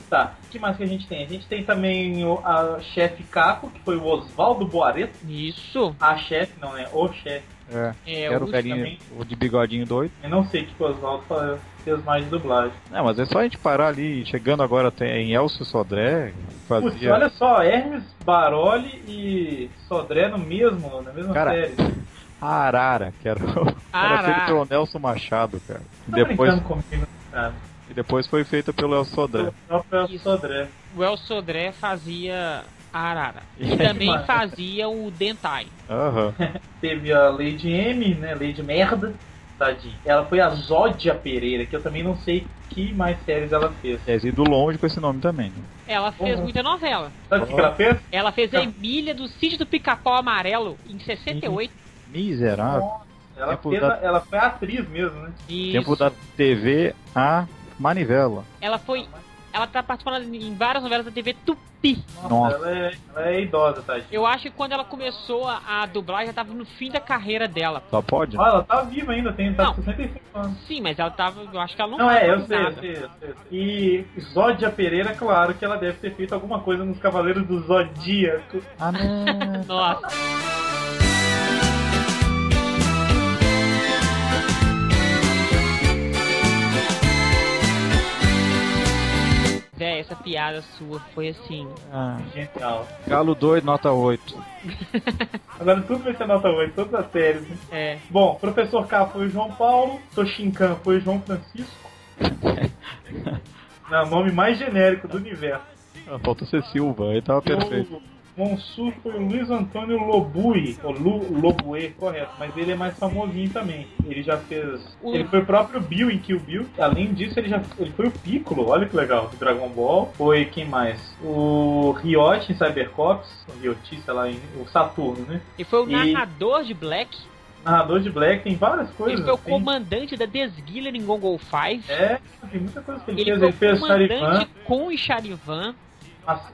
Tá, o que mais que a gente tem? A gente tem também o a chefe Caco, que foi o Oswaldo Boareto. Isso. A chefe, não, né? O chefe. É, É, era o velhinho, também. o de bigodinho doido. Eu não sei o que o Oswaldo fa- fez mais de dublagem. Não, mas é só a gente parar ali, chegando agora até em Elcio Sodré, Putz, fazia... olha só, Hermes Baroli e Sodré no mesmo, na mesma Cara, série. a Arara, que era, o- era Arara. feito pelo Nelson Machado, cara. Tá depois, brincando comigo, cara. E depois foi feita pelo Elcio Sodré. O próprio Sodré. O El Sodré fazia a Arara. E E também demais. fazia o Dentai. Aham. Teve a Lady M, né? Lady Merda. Tadinha. Ela foi a Zódia Pereira, que eu também não sei que mais séries ela fez. É ido longe com esse nome também. né? Ela fez Uhum. muita novela. Sabe o que, que ela fez? Ela fez a. Emília do Sítio do Pica-Pau Amarelo em 68. Miserável. Ela, Tempo fez da- ela foi atriz mesmo, né? Isso. Tempo da TV a Manivela. Ela foi. Ela tá participando em várias novelas da TV Tupi. Nossa. Ela, é, ela é idosa, tadinha. Eu acho que quando ela começou a, a dublar já tava no fim da carreira dela. Só pode? Ó, ela tá viva ainda, tem tá Não. com 65 anos. Sim, mas ela tava. Eu acho que ela não Não, é, eu sei, eu nada. sei, eu sei, eu sei. E Zódia Pereira, claro que ela deve ter feito alguma coisa nos Cavaleiros do Zodíaco. Ah, não. Nossa. Essa piada sua foi assim. Ah, Genial. Galo doido, nota 8. Agora tudo vai ser nota 8, todas as séries. né? É. Bom, Professor K foi o João Paulo, Toshinkan foi o João Francisco. Não, o nome mais genérico do universo. Ah, Falta ser Silva, aí tava perfeito. Monsur foi o Luiz Antônio Lobui, ou Lu, Lobue, correto, mas ele é mais famosinho também. Ele já fez. O- Ele foi o próprio Bill em Kill Bill. Além disso, ele já ele foi o Piccolo, olha que legal, do Dragon Ball. Foi quem mais? O Ryote em Cybercops, o Ryoti, sei lá, em- o Saturno, né? E foi o E- narrador de Black. Narrador de Black, tem várias coisas. Ele foi o tem- comandante da Desguiller em Gongol 5. É, tem muita coisa que ele, Ele fez. foi Ele fez o comandante Charivan, com o Charivan.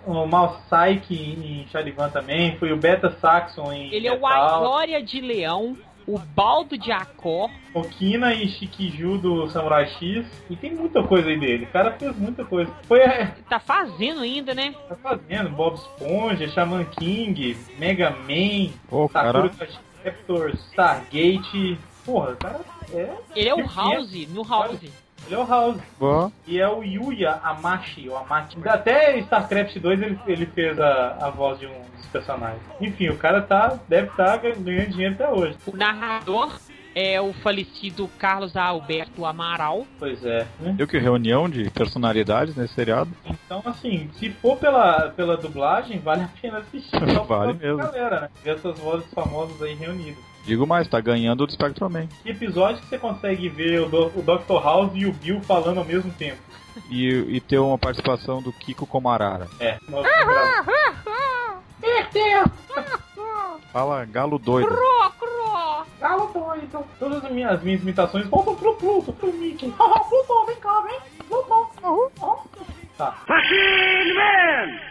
O Mal Psyche em Charivan também, foi o Beta Saxon em Ele é o Metal. Ajória de Leão, o Baldo de Acor. Okina e Shikiju do Samurai X. E tem muita coisa aí dele. O cara fez muita coisa. Foi é, Tá fazendo ainda, né? tá fazendo Bob Esponja, Shaman King, Mega Man, Pô, Sakura. Captor, Stargate. Porra, o cara é. Ele é o House, no House. Ele é o House. Bom, E é o Yuya Amashi, ou Amachi. Até StarCraft 2 ele, ele fez a, a voz de um dos personagens. Enfim, o cara tá, deve estar ganhando dinheiro até hoje. O narrador é o falecido Carlos Alberto Amaral. Pois é. né? viu que reunião de personalidades nesse seriado? Então, assim, se for pela, pela dublagem, vale a pena assistir. Só por Vale mesmo. Galera, né? Ver essas vozes famosas aí reunidas. Digo mais, tá ganhando do Spectrum Que episódio que você consegue ver o, Do- o Dr. House e o Bill falando ao mesmo tempo? E, e ter uma participação do Kiko Komarara. É. Nossa. Fala galo doido. Cro, cro. Galo doido. Todas as minhas, as minhas imitações voltam pro Pluto, pro Mickey. Ah, Pluto, vem cá, vem. Pluto. Ah, Tá. Machine Man!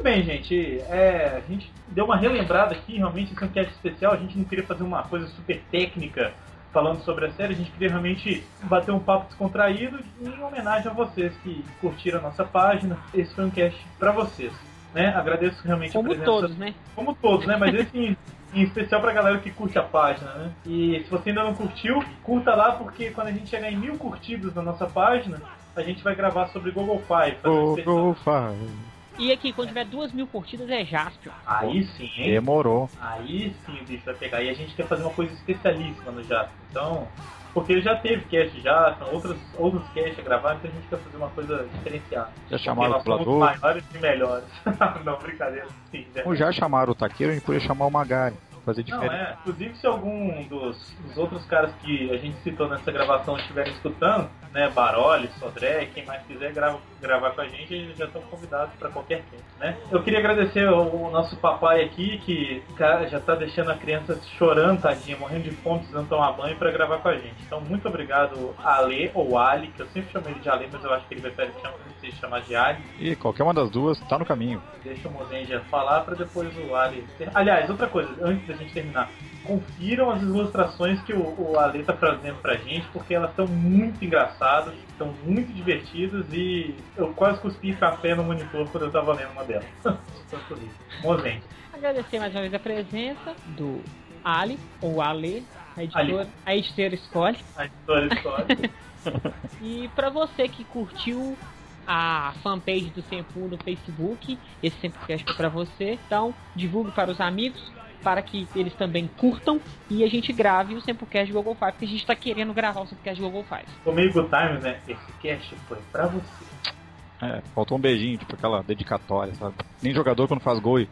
Muito bem, gente. É, a gente deu uma relembrada aqui, realmente, esse é um cast especial. A gente não queria fazer uma coisa super técnica falando sobre a série, a gente queria realmente bater um papo descontraído em homenagem a vocês que curtiram a nossa página. Esse foi um cast pra vocês. Né? Agradeço realmente a Como presença. todos, né? Como todos, né? Mas esse em, especial pra galera que curte a página, né? E se você ainda não curtiu, curta lá, porque quando a gente chegar em mil curtidas na nossa página, a gente vai gravar sobre Google Five. Google Five. E aqui, quando tiver duas mil curtidas, é Jaspion. Aí sim, hein? Demorou. Aí sim o bicho vai pegar. E a gente quer fazer uma coisa especialíssima no Jasper. Então, porque já teve cast já, são outros, outros casts a gravar, então a gente quer fazer uma coisa diferenciada. Já chamaram o nós somos dublador? maiores e melhores. Não, brincadeira. Sim, né? Como já chamaram o Taqueiro, a gente podia chamar o Magari. Fazer Não, diferente. é. Inclusive, se algum dos, dos outros caras que a gente citou nessa gravação estiverem escutando, né, Baroli, Sodré, quem mais quiser grava, gravar com a gente, eles já estão convidados para qualquer tempo, né? Eu queria agradecer ao, ao nosso papai aqui, que cara, já tá deixando a criança chorando, tadinha, morrendo de fome, precisando tomar banho para gravar com a gente. Então, muito obrigado, Ale ou Ali, que eu sempre chamo ele de Ale, mas eu acho que ele prefere se chamar de Ali. E qualquer uma das duas tá no caminho. Deixa o Mozenja falar para depois o Ali. Aliás, outra coisa, antes da gente terminar, confiram as ilustrações que o, o Ale tá trazendo pra gente, porque elas estão muito engraçadas, estão muito divertidas e eu quase cuspi café no monitor quando eu tava lendo uma delas. Mozenja. Agradecer mais uma vez a presença do Ali, ou Ale, a editora, Ali. a editora escolhe. A editora escolhe. E pra você que curtiu a fanpage do Sempu no Facebook, esse Sempocast foi pra você. Então, divulgue para os amigos, para que eles também curtam e a gente grave o Sempocast de Google Five, porque a gente tá querendo gravar o Sempocast de Google Five. Good times, né? Esse cast foi pra você. É, faltou um beijinho, tipo aquela dedicatória, sabe? Nem jogador quando faz gol e.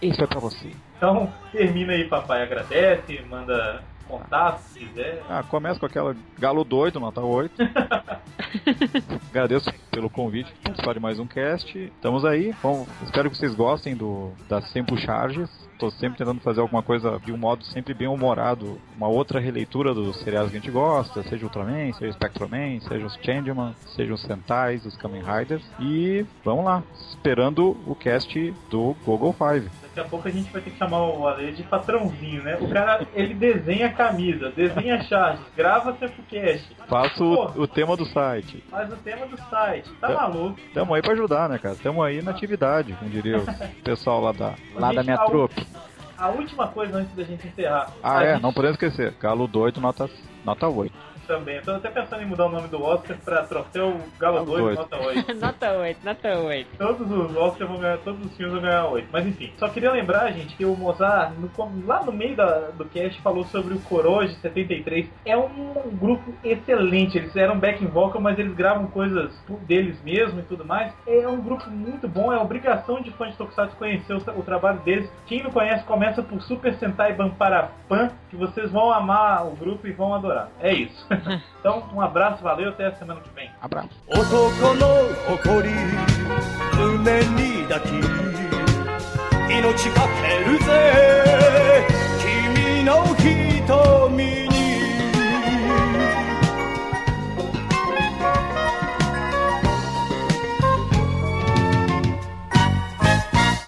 Isso é pra você. Então, termina aí, papai. Agradece, manda contato se quiser. Ah, começa com aquela galo doido, nota 8. Agradeço pelo convite participar de mais um cast. Estamos aí. Bom, espero que vocês gostem do das 100 charges. Estou sempre tentando fazer alguma coisa de um modo sempre bem humorado. Uma outra releitura dos seriados que a gente gosta, seja Ultraman, seja Spectroman, seja os Changeman, seja os Sentais, os Kamen Riders. E vamos lá, esperando o cast do Google Five. Daqui a pouco a gente vai ter que chamar o Ale de patrãozinho, né? O cara, ele desenha camisa, desenha charges, grava Sempocast. Faço Pô, o, o tema do site. faz o tema do site. Tá maluco? Tamo aí pra ajudar, né, cara? Tamo aí na atividade, como diria o pessoal lá da, lá da minha a trupe. A última coisa antes da gente encerrar. Ah, a é, gente não podemos esquecer. Galo doido, nota, nota 8. Também. Eu tô até pensando em mudar o nome do Oscar pra troféu Galo Galo 2, dois. nota 8. nota 8, nota 8. Todos os Oscars vão ganhar, todos os filmes vão ganhar 8. Mas enfim, só queria lembrar, gente, que o Mozart, no lá no meio da- do cast, falou sobre o Coroge 73. É um grupo excelente. Eles eram backing vocal, mas eles gravam coisas deles mesmo e tudo mais. É um grupo muito bom, é obrigação de fã de Tokusatsu conhecer o, o trabalho deles. Quem não conhece, começa por Super Sentai Banparapan, que vocês vão amar o grupo e vão adorar. É isso. então, um abraço, valeu, até a semana que vem. Abraço.